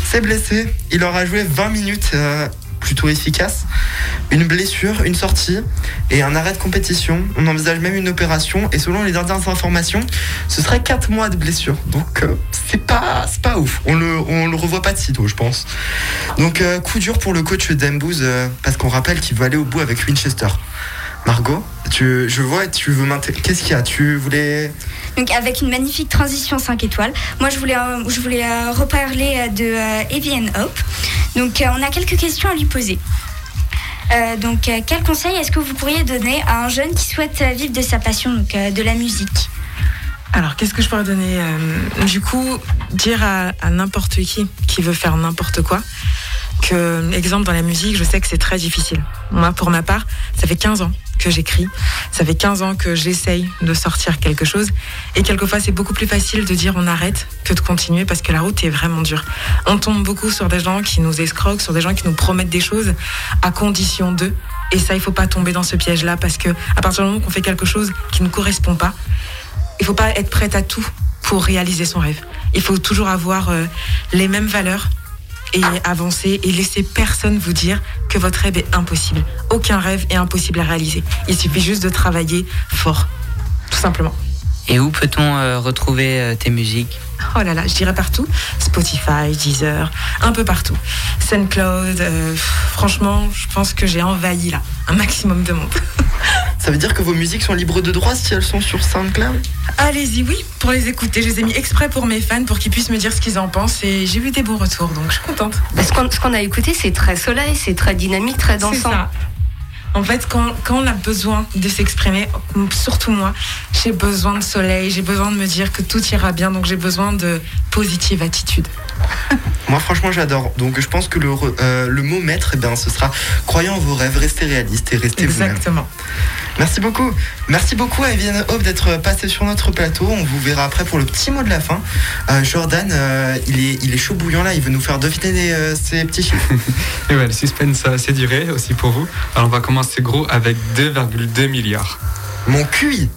[SPEAKER 3] s'est blessé. Il aura joué 20 minutes euh, plutôt efficace. Une blessure, une sortie et un arrêt de compétition. On envisage même une opération et selon les dernières informations, ce serait 4 mois de blessure. Donc euh, c'est pas, ouf. On le, le revoit pas de sitôt, je pense. Donc euh, coup dur pour le coach Dembouz euh, parce qu'on rappelle qu'il veut aller au bout avec Winchester. Margot, tu, je vois, tu veux. Qu'est-ce qu'il y a? Tu voulais.
[SPEAKER 8] Donc avec une magnifique transition 5 étoiles. Moi je voulais, euh, je voulais euh, reparler euh, de Evian Hope. Donc on a quelques questions à lui poser. Euh, donc euh, quel conseil est-ce que vous pourriez donner à un jeune qui souhaite euh, vivre de sa passion, donc euh, de la musique?
[SPEAKER 13] Alors, qu'est-ce que je pourrais donner Euh, Du coup, dire à, à n'importe qui qui veut faire n'importe quoi que, exemple, dans la musique, je sais que c'est très difficile. Moi, pour ma part, ça fait 15 ans que j'écris, ça fait 15 ans que j'essaye de sortir quelque chose, et quelquefois, c'est beaucoup plus facile de dire on arrête que de continuer parce que la route est vraiment dure. On tombe beaucoup sur des gens qui nous escroquent, sur des gens qui nous promettent des choses à condition d'eux. Et ça, il faut pas tomber dans ce piège-là parce que à partir du moment qu'on fait quelque chose qui ne correspond pas, il faut pas être prête à tout pour réaliser son rêve. Il faut toujours avoir euh, les mêmes valeurs et avancer et laisser personne vous dire que votre rêve est impossible. Aucun rêve est impossible à réaliser. Il suffit juste de travailler fort, tout simplement.
[SPEAKER 6] Et où peut-on euh, retrouver euh, tes musiques?
[SPEAKER 13] Oh là là, je dirais partout. Spotify, Deezer, un peu partout. SoundCloud, euh, franchement, je pense que j'ai envahi là un maximum de monde.
[SPEAKER 3] Ça veut dire que vos musiques sont libres de droit si elles sont sur SoundCloud?
[SPEAKER 13] Allez-y, oui, pour les écouter. Je les ai mis exprès pour mes fans, pour qu'ils puissent me dire ce qu'ils en pensent. Et j'ai eu des bons retours, donc je suis contente.
[SPEAKER 2] Ce qu'on ce qu'on a écouté, c'est très soleil, c'est très dynamique, très
[SPEAKER 13] C'est
[SPEAKER 2] dansant.
[SPEAKER 13] Ça. En fait, quand, quand on a besoin de s'exprimer, surtout moi, j'ai besoin de soleil, j'ai besoin de me dire que tout ira bien, donc j'ai besoin de positive attitude.
[SPEAKER 3] Moi, franchement, j'adore. Donc, je pense que le, euh, le mot maître, eh ben, ce sera croyant en vos rêves, restez réaliste et restez vous-même.
[SPEAKER 13] Exactement.
[SPEAKER 3] Merci beaucoup. Merci beaucoup à Evian Hope d'être passé sur notre plateau. On vous verra après pour le petit mot de la fin. Euh, Jordan, euh, il, est, il est chaud bouillant là. Il veut nous faire deviner euh, ses petits chiffres.
[SPEAKER 7] Et ouais, le suspense a assez duré aussi pour vous. Alors on va commencer gros avec 2,2 milliards.
[SPEAKER 3] Mon QI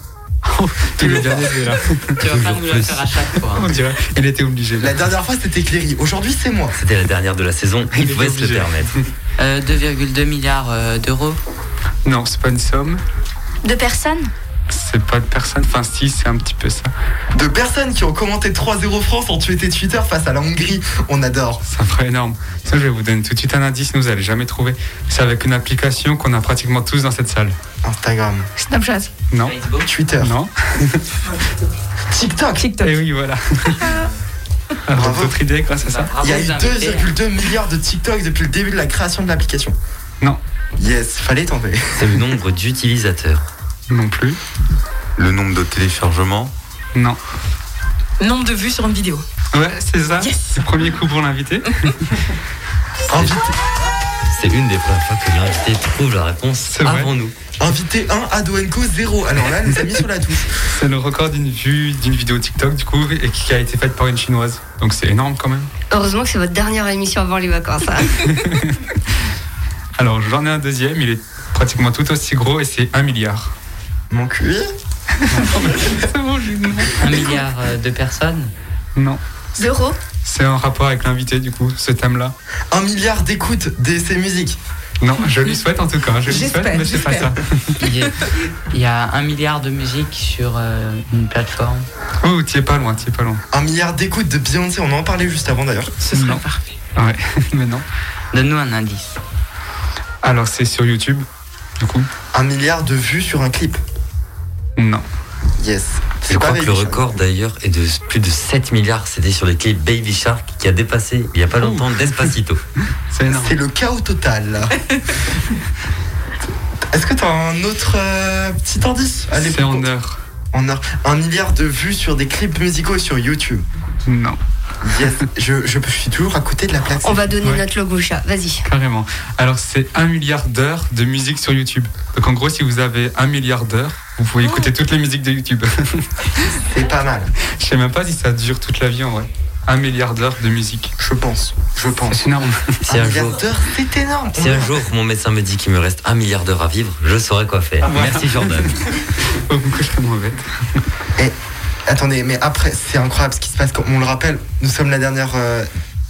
[SPEAKER 7] Il est bien élevé là.
[SPEAKER 6] Tu vas pas nous la faire à chaque fois. hein.
[SPEAKER 7] On dirait. Il était obligé.
[SPEAKER 3] La dernière fois, c'était Cléry. Aujourd'hui, c'est moi.
[SPEAKER 4] C'était la dernière de la saison, il
[SPEAKER 7] était
[SPEAKER 4] pouvait se le permettre.
[SPEAKER 6] Euh, 2,2 milliards euh, d'euros.
[SPEAKER 7] Non, c'est pas une somme.
[SPEAKER 8] De personnes?
[SPEAKER 7] C'est pas de personne. Enfin, si, c'est un petit peu ça.
[SPEAKER 3] De personnes qui ont commenté 3-0 France ont tué tes Twitter face à la Hongrie. On adore.
[SPEAKER 7] Ça ferait énorme. Ça, je vais vous donner tout de suite un indice, vous allez jamais trouver. C'est avec une application qu'on a pratiquement tous dans cette salle.
[SPEAKER 3] Instagram,
[SPEAKER 2] Snapchat.
[SPEAKER 7] Non
[SPEAKER 3] Twitter,
[SPEAKER 7] Non
[SPEAKER 3] TikTok.
[SPEAKER 13] TikTok.
[SPEAKER 7] Et oui, voilà. Alors,
[SPEAKER 3] Bravo.
[SPEAKER 7] d'autres idées grâce à ça
[SPEAKER 3] Il y a eu
[SPEAKER 6] Bravo, vous invitez.
[SPEAKER 3] 2,2 milliards de TikTok depuis le début de la création de l'application.
[SPEAKER 7] Non.
[SPEAKER 3] Yes, fallait tomber.
[SPEAKER 4] C'est le nombre d'utilisateurs.
[SPEAKER 7] Non plus.
[SPEAKER 5] Le nombre de téléchargements
[SPEAKER 7] Non.
[SPEAKER 13] Nombre de vues sur une vidéo.
[SPEAKER 7] Ouais, c'est ça. C'est le premier coup pour l'invité.
[SPEAKER 4] C'est une des premières fois que l'invité trouve la réponse
[SPEAKER 7] vrai.
[SPEAKER 4] avant nous.
[SPEAKER 3] Invité 1, Adoenco 0. Alors là, nous a mis sur la touche.
[SPEAKER 7] C'est le record d'une vue d'une vidéo TikTok du coup et qui a été faite par une chinoise. Donc c'est énorme quand même.
[SPEAKER 2] Heureusement que c'est votre dernière émission avant les vacances. hein.
[SPEAKER 7] Alors j'en ai un deuxième, il est pratiquement tout aussi gros et c'est 1 milliard.
[SPEAKER 3] Mon cul
[SPEAKER 7] C'est bon, j'ai une-
[SPEAKER 6] Un milliard euh, de personnes
[SPEAKER 7] Non.
[SPEAKER 2] Zéro
[SPEAKER 7] C'est en rapport avec l'invité du coup, ce thème-là.
[SPEAKER 3] Un milliard d'écoutes de ces musiques.
[SPEAKER 7] Non, je lui souhaite en tout cas, je lui souhaite, mais c'est pas ça.
[SPEAKER 6] il y, a, il y a un milliard de musiques sur euh, une plateforme.
[SPEAKER 7] Oh, t'y es pas loin, t'y es pas loin.
[SPEAKER 3] Un milliard d'écoutes de Beyoncé, on en parlait juste avant d'ailleurs.
[SPEAKER 13] Ce serait
[SPEAKER 7] Non.
[SPEAKER 13] parfait.
[SPEAKER 7] Ouais, mais non.
[SPEAKER 6] Donne-nous un indice.
[SPEAKER 7] Alors c'est sur YouTube, du coup
[SPEAKER 3] Un milliard de vues sur un clip.
[SPEAKER 7] Non.
[SPEAKER 3] Yes.
[SPEAKER 4] Je crois que le
[SPEAKER 3] Baby
[SPEAKER 4] record d'ailleurs est de plus de 7 milliards. C'était sur les clips Baby Shark qui a dépassé il y a pas longtemps Despacito.
[SPEAKER 7] C'est énorme.
[SPEAKER 3] C'est le chaos total. là. Est-ce que t'as un autre euh, petit indice? Allez,
[SPEAKER 7] C'est en heure.
[SPEAKER 3] en heure. Un milliard de vues sur des clips musicaux sur YouTube.
[SPEAKER 7] Non,
[SPEAKER 3] Yes. je, je, je suis toujours à côté de la plaque.
[SPEAKER 2] On va donner
[SPEAKER 7] Ouais.
[SPEAKER 2] notre logo chat. Vas-y.
[SPEAKER 7] carrément. Alors c'est 1 milliard d'heures de musique sur YouTube. Donc en gros, si vous avez 1 milliard d'heures, vous pouvez écouter toutes les musiques de YouTube.
[SPEAKER 3] C'est pas mal.
[SPEAKER 7] Je sais même pas si ça dure toute la vie en vrai. 1 milliard d'heures de musique.
[SPEAKER 3] Je pense. Je pense.
[SPEAKER 7] C'est énorme.
[SPEAKER 4] Si
[SPEAKER 3] un
[SPEAKER 4] un
[SPEAKER 3] milliard
[SPEAKER 4] jour,
[SPEAKER 3] d'heures, c'est énorme.
[SPEAKER 4] si un jour mon médecin me dit qu'il me reste un milliard d'heures à vivre, je saurai quoi faire. Merci Jordan.
[SPEAKER 7] Oh, pourquoi je serais mauvais
[SPEAKER 3] Attendez, mais après, c'est incroyable ce qui se passe. Comme on le rappelle, nous sommes la dernière euh,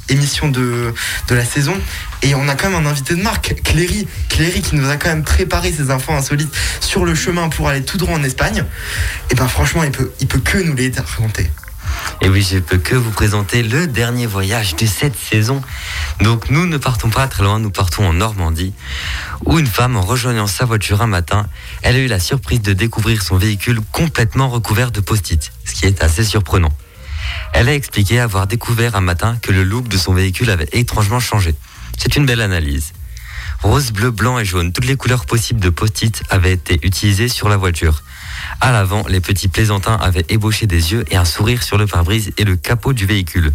[SPEAKER 3] émission de, la saison et on a quand même un invité de marque, Cléry. Cléry qui nous a quand même préparé ses infos insolites sur le chemin pour aller tout droit en Espagne. Et ben franchement, il peut, il peut que nous les raconter.
[SPEAKER 4] Et oui, je peux que vous présenter le dernier voyage de cette saison. Donc nous ne partons pas très loin, nous partons en Normandie, où une femme, en rejoignant sa voiture un matin, elle a eu la surprise de découvrir son véhicule complètement recouvert de post-it, ce qui est assez surprenant. Elle a expliqué avoir découvert un matin que le look de son véhicule avait étrangement changé. C'est une belle analyse. Rose, bleu, blanc et jaune, toutes les couleurs possibles de post-it avaient été utilisées sur la voiture. À l'avant, les petits plaisantins avaient ébauché des yeux et un sourire sur le pare-brise et le capot du véhicule.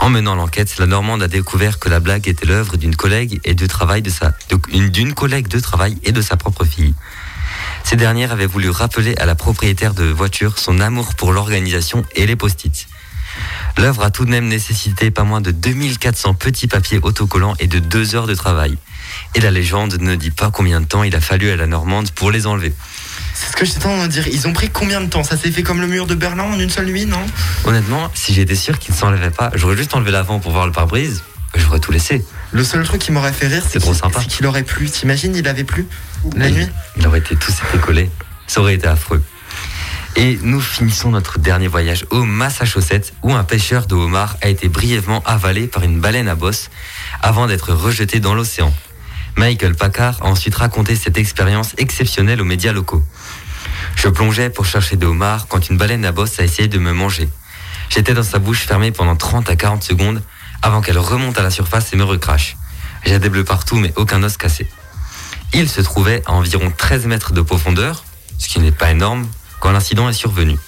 [SPEAKER 4] En menant l'enquête, la Normande a découvert que la blague était l'œuvre d'une collègue de travail de sa, et de sa propre fille. Ces dernières avaient voulu rappeler à la propriétaire de voiture son amour pour l'organisation et les post-it. L'œuvre a tout de même nécessité pas moins de 2400 petits papiers autocollants et de deux heures de travail. Et la légende ne dit pas combien de temps il a fallu à la Normande pour les enlever.
[SPEAKER 3] C'est ce que j'étais en train de dire. Ils ont pris combien de temps Ça s'est fait comme le mur de Berlin en une seule nuit, non
[SPEAKER 4] Honnêtement, si j'étais sûr qu'il ne s'enlevait pas, j'aurais juste enlevé l'avant pour voir le pare-brise, j'aurais tout laissé.
[SPEAKER 3] Le seul truc qui m'aurait fait rire, c'est qu'il aurait plu. T'imagines, il avait plu la nuit
[SPEAKER 4] Il aurait été tous collé. Ça aurait été affreux. Et nous finissons notre dernier voyage au Massachusetts où un pêcheur de homard a été brièvement avalé par une baleine à bosse avant d'être rejeté dans l'océan. Michael Packard a ensuite raconté cette expérience exceptionnelle aux médias locaux. Je plongeais pour chercher des homards quand une baleine à bosse a essayé de me manger. J'étais dans sa bouche fermée pendant 30 à 40 secondes avant qu'elle remonte à la surface et me recrache. J'ai des bleus partout mais aucun os cassé. Il se trouvait à environ 13 mètres de profondeur, ce qui n'est pas énorme, quand l'incident est survenu.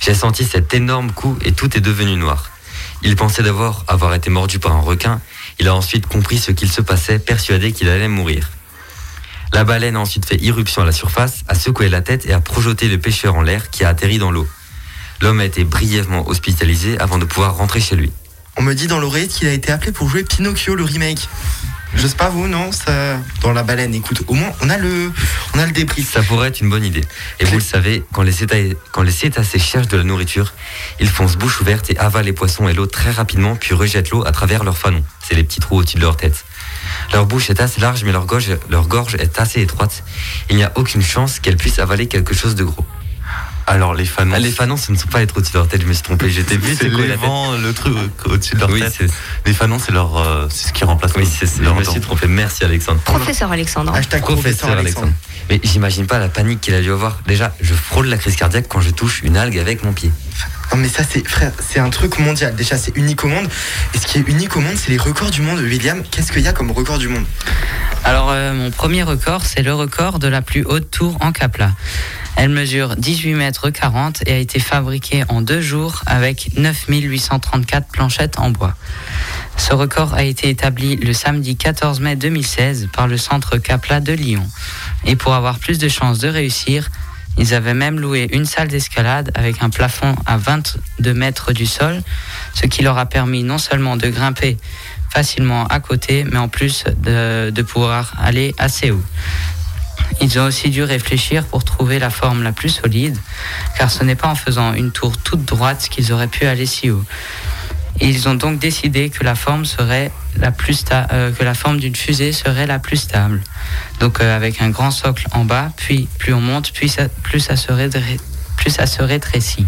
[SPEAKER 4] J'ai senti cet énorme coup et tout est devenu noir. Il pensait d'abord avoir été mordu par un requin. Il a ensuite compris ce qu'il se passait, persuadé qu'il allait mourir. La baleine a ensuite fait irruption à la surface, a secoué la tête et a projeté le pêcheur en l'air qui a atterri dans l'eau. L'homme a été brièvement hospitalisé avant de pouvoir rentrer chez lui.
[SPEAKER 3] On me dit dans l'oreillette qu'il a été appelé pour jouer Pinocchio le remake. Je sais pas vous, non ça... Dans la baleine, écoute, au moins on a le, on a le débris.
[SPEAKER 4] Ça pourrait être une bonne idée. Et vous le savez, quand les, cétacés, quand les cétacés cherchent de la nourriture, ils foncent bouche ouverte et avalent les poissons et l'eau très rapidement, puis rejettent l'eau à travers leur fanon. C'est les petits trous au-dessus de leur tête. Leur bouche est assez large, mais leur gorge, est assez étroite. Il n'y a aucune chance qu'elles puissent avaler quelque chose de gros.
[SPEAKER 5] Alors les fanons.
[SPEAKER 4] Ah, les fanons, ce ne sont pas les trous au-dessus de leur tête, je me suis trompé. J'étais vu,
[SPEAKER 5] c'est les vents, le truc au-dessus de leur
[SPEAKER 4] Oui,
[SPEAKER 5] tête. Les fanons, c'est leur, euh, c'est ce qui remplace.
[SPEAKER 4] Oui, c'est je
[SPEAKER 5] leur
[SPEAKER 4] me suis trompé. Merci Alexandre.
[SPEAKER 2] Professeur Alexandre.
[SPEAKER 3] Hashtag
[SPEAKER 4] Professeur Alexandre. Mais j'imagine pas la panique qu'il a dû avoir. Déjà, je frôle la crise cardiaque quand je touche une algue avec mon pied.
[SPEAKER 3] Non mais ça c'est frère, c'est un truc mondial. Déjà c'est unique au monde. Et ce qui est unique au monde, c'est les records du monde. William, qu'est-ce qu'il y a comme record du monde?
[SPEAKER 6] Alors, euh, mon premier record, c'est le record de la plus haute tour en Capla. Elle mesure 18 mètres 40 et a été fabriquée en deux jours avec 9834 planchettes en bois. Ce record a été établi le samedi 14 mai 2016 par le centre Capla de Lyon. Et pour avoir plus de chances de réussir, ils avaient même loué une salle d'escalade avec un plafond à 22 mètres du sol, ce qui leur a permis non seulement de grimper facilement à côté, mais en plus de, de pouvoir aller assez haut. Ils ont aussi dû réfléchir pour trouver la forme la plus solide, car ce n'est pas en faisant une tour toute droite qu'ils auraient pu aller si haut. Ils ont donc décidé que la forme serait la plus euh, que la forme d'une fusée serait la plus stable. Donc euh, avec un grand socle en bas, puis plus on monte, plus ça, plus ça se rédré- plus ça se rétrécit.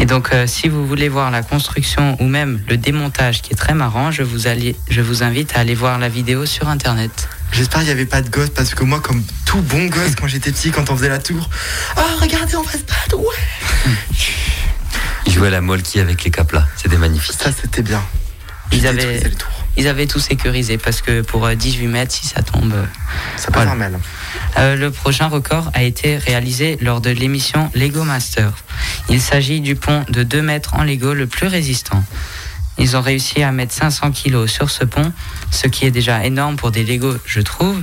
[SPEAKER 6] Et donc, euh, si vous voulez voir la construction ou même le démontage qui est très marrant, je vous, je vous invite à aller voir la vidéo sur internet.
[SPEAKER 3] J'espère qu'il n'y avait pas de gosse parce que moi, comme tout bon gosse quand j'étais petit, quand on faisait la tour, ah regardez, on va se battre, ouais.
[SPEAKER 4] Ils jouaient à la molki avec les caplas. C'était magnifique.
[SPEAKER 3] Ça c'était bien.
[SPEAKER 6] Ils avaient, ils avaient tout sécurisé parce que pour euh, 18 mètres, si ça tombe. euh,
[SPEAKER 3] Ça peut
[SPEAKER 6] voilà.
[SPEAKER 3] faire mal.
[SPEAKER 6] Euh, le prochain record a été réalisé lors de l'émission Lego Master. Il s'agit du pont de 2 mètres en Lego le plus résistant. Ils ont réussi à mettre 500 kilos sur ce pont, ce qui est déjà énorme pour des Lego, je trouve.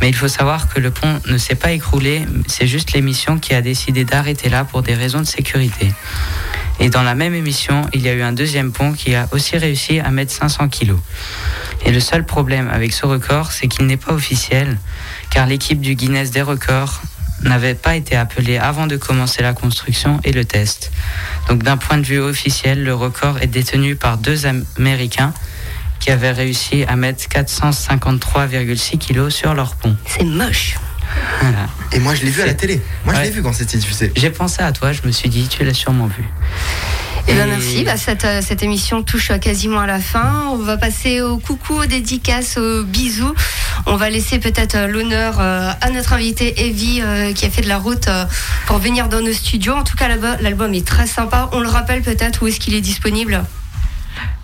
[SPEAKER 6] Mais il faut savoir que le pont ne s'est pas écroulé, c'est juste l'émission qui a décidé d'arrêter là pour des raisons de sécurité. Et dans la même émission, il y a eu un deuxième pont qui a aussi réussi à mettre 500 kilos. Et le seul problème avec ce record, c'est qu'il n'est pas officiel, car l'équipe du Guinness des records n'avait pas été appelée avant de commencer la construction et le test. Donc d'un point de vue officiel, le record est détenu par deux Américains qui avaient réussi à mettre 453,6 kilos sur leur pont.
[SPEAKER 2] C'est moche.
[SPEAKER 6] Voilà.
[SPEAKER 3] Et moi je l'ai vu à la télé. Moi je l'ai vu quand c'était diffusé.
[SPEAKER 6] J'ai pensé à toi, je me suis dit, tu l'as sûrement vu.
[SPEAKER 2] Eh ben merci, bah, cette, euh, cette émission touche euh, quasiment à la fin. On va passer au coucou, aux dédicaces, aux bisous. On va laisser peut-être euh, l'honneur à notre invité Evie qui a fait de la route pour venir dans nos studios. En tout cas, l'album est très sympa. On le rappelle peut-être où est-ce qu'il est disponible?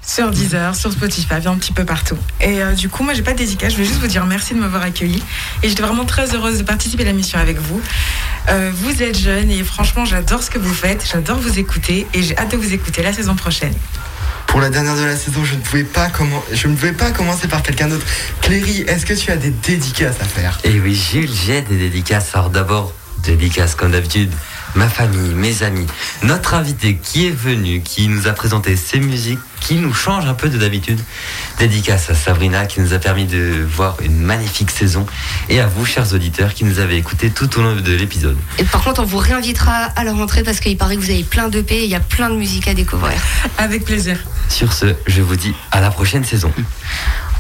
[SPEAKER 13] Sur Deezer, sur Spotify, un petit peu partout. Et euh, du coup, moi, j'ai pas de dédicace. Je voulais juste vous dire merci de m'avoir accueilli. Et j'étais vraiment très heureuse de participer à la mission avec vous. Euh, vous êtes jeune et franchement, j'adore ce que vous faites. J'adore vous écouter et j'ai hâte de vous écouter la saison prochaine.
[SPEAKER 3] Pour la dernière de la saison, je ne pouvais pas, comment... je ne pouvais pas commencer par quelqu'un d'autre. Cléry, est-ce que tu as des dédicaces à faire?
[SPEAKER 4] Et oui, Jules, j'ai des dédicaces. Alors d'abord, dédicaces comme d'habitude, ma famille, mes amis, notre invité qui est venu, qui nous a présenté ses musiques, qui nous change un peu de d'habitude. Dédicace à Sabrina qui nous a permis de voir une magnifique saison. Et à vous, chers auditeurs, qui nous avez écoutés tout au long de l'épisode.
[SPEAKER 2] Et par contre, on vous réinvitera à la rentrée parce qu'il paraît que vous avez plein d'EP et il y a plein de musique à découvrir.
[SPEAKER 13] Avec plaisir.
[SPEAKER 4] Sur ce, je vous dis à la prochaine saison.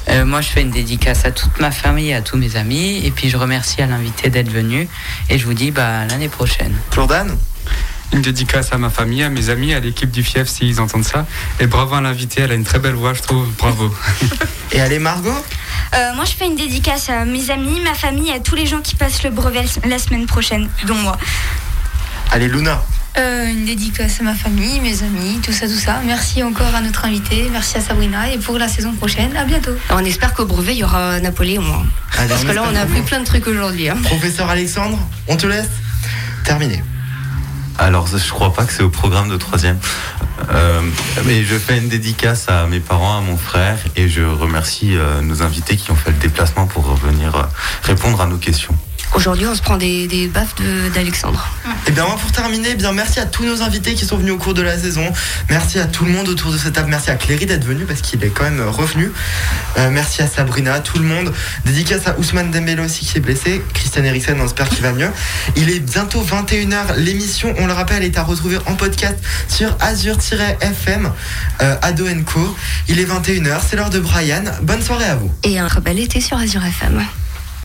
[SPEAKER 6] Euh, moi, je fais une dédicace à toute ma famille et à tous mes amis. Et puis, je remercie à l'invité d'être venu. Et je vous dis bah, à l'année prochaine.
[SPEAKER 3] Jordan?
[SPEAKER 7] Une dédicace à ma famille, à mes amis, à l'équipe du FIEF s'ils entendent ça. Et bravo à l'invité, elle a une très belle voix, je trouve. Bravo.
[SPEAKER 3] Et allez, Margot?
[SPEAKER 8] Euh, moi, je fais une dédicace à mes amis, ma famille, à tous les gens qui passent le brevet la semaine prochaine, dont moi.
[SPEAKER 3] Allez, Luna
[SPEAKER 9] Euh, une dédicace à ma famille, mes amis, tout ça, tout ça. Merci encore à notre invité, merci à Sabrina et pour la saison prochaine, à bientôt.
[SPEAKER 2] Alors, on espère qu'au brevet, il y aura Napoléon. hein.
[SPEAKER 3] Allez,
[SPEAKER 2] Parce que là, on a appris plein de trucs aujourd'hui. hein.
[SPEAKER 3] Professeur Alexandre, on te laisse Terminé.
[SPEAKER 5] Alors, je crois pas que c'est au programme de troisième. Euh, mais je fais une dédicace à mes parents, à mon frère, et je remercie euh, nos invités qui ont fait le déplacement pour venir euh, répondre à nos questions.
[SPEAKER 2] Aujourd'hui, on se prend des, des baffes de- d'Alexandre.
[SPEAKER 3] Et bien moi pour terminer, eh bien merci à tous nos invités qui sont venus au cours de la saison. Merci à tout le monde autour de cette table. Merci à Cléry d'être venu parce qu'il est quand même revenu. Euh, merci à Sabrina, à tout le monde. Dédicace à Ousmane Dembélé aussi qui est blessé. Christian Eriksen, on espère qu'il va mieux. Il est bientôt 21h. L'émission, on le rappelle, est à retrouver en podcast sur Azure-FM euh, Ado Co. Il est 21h, c'est l'heure de Brian. Bonne soirée à vous.
[SPEAKER 2] Et un bel été sur Azure FM.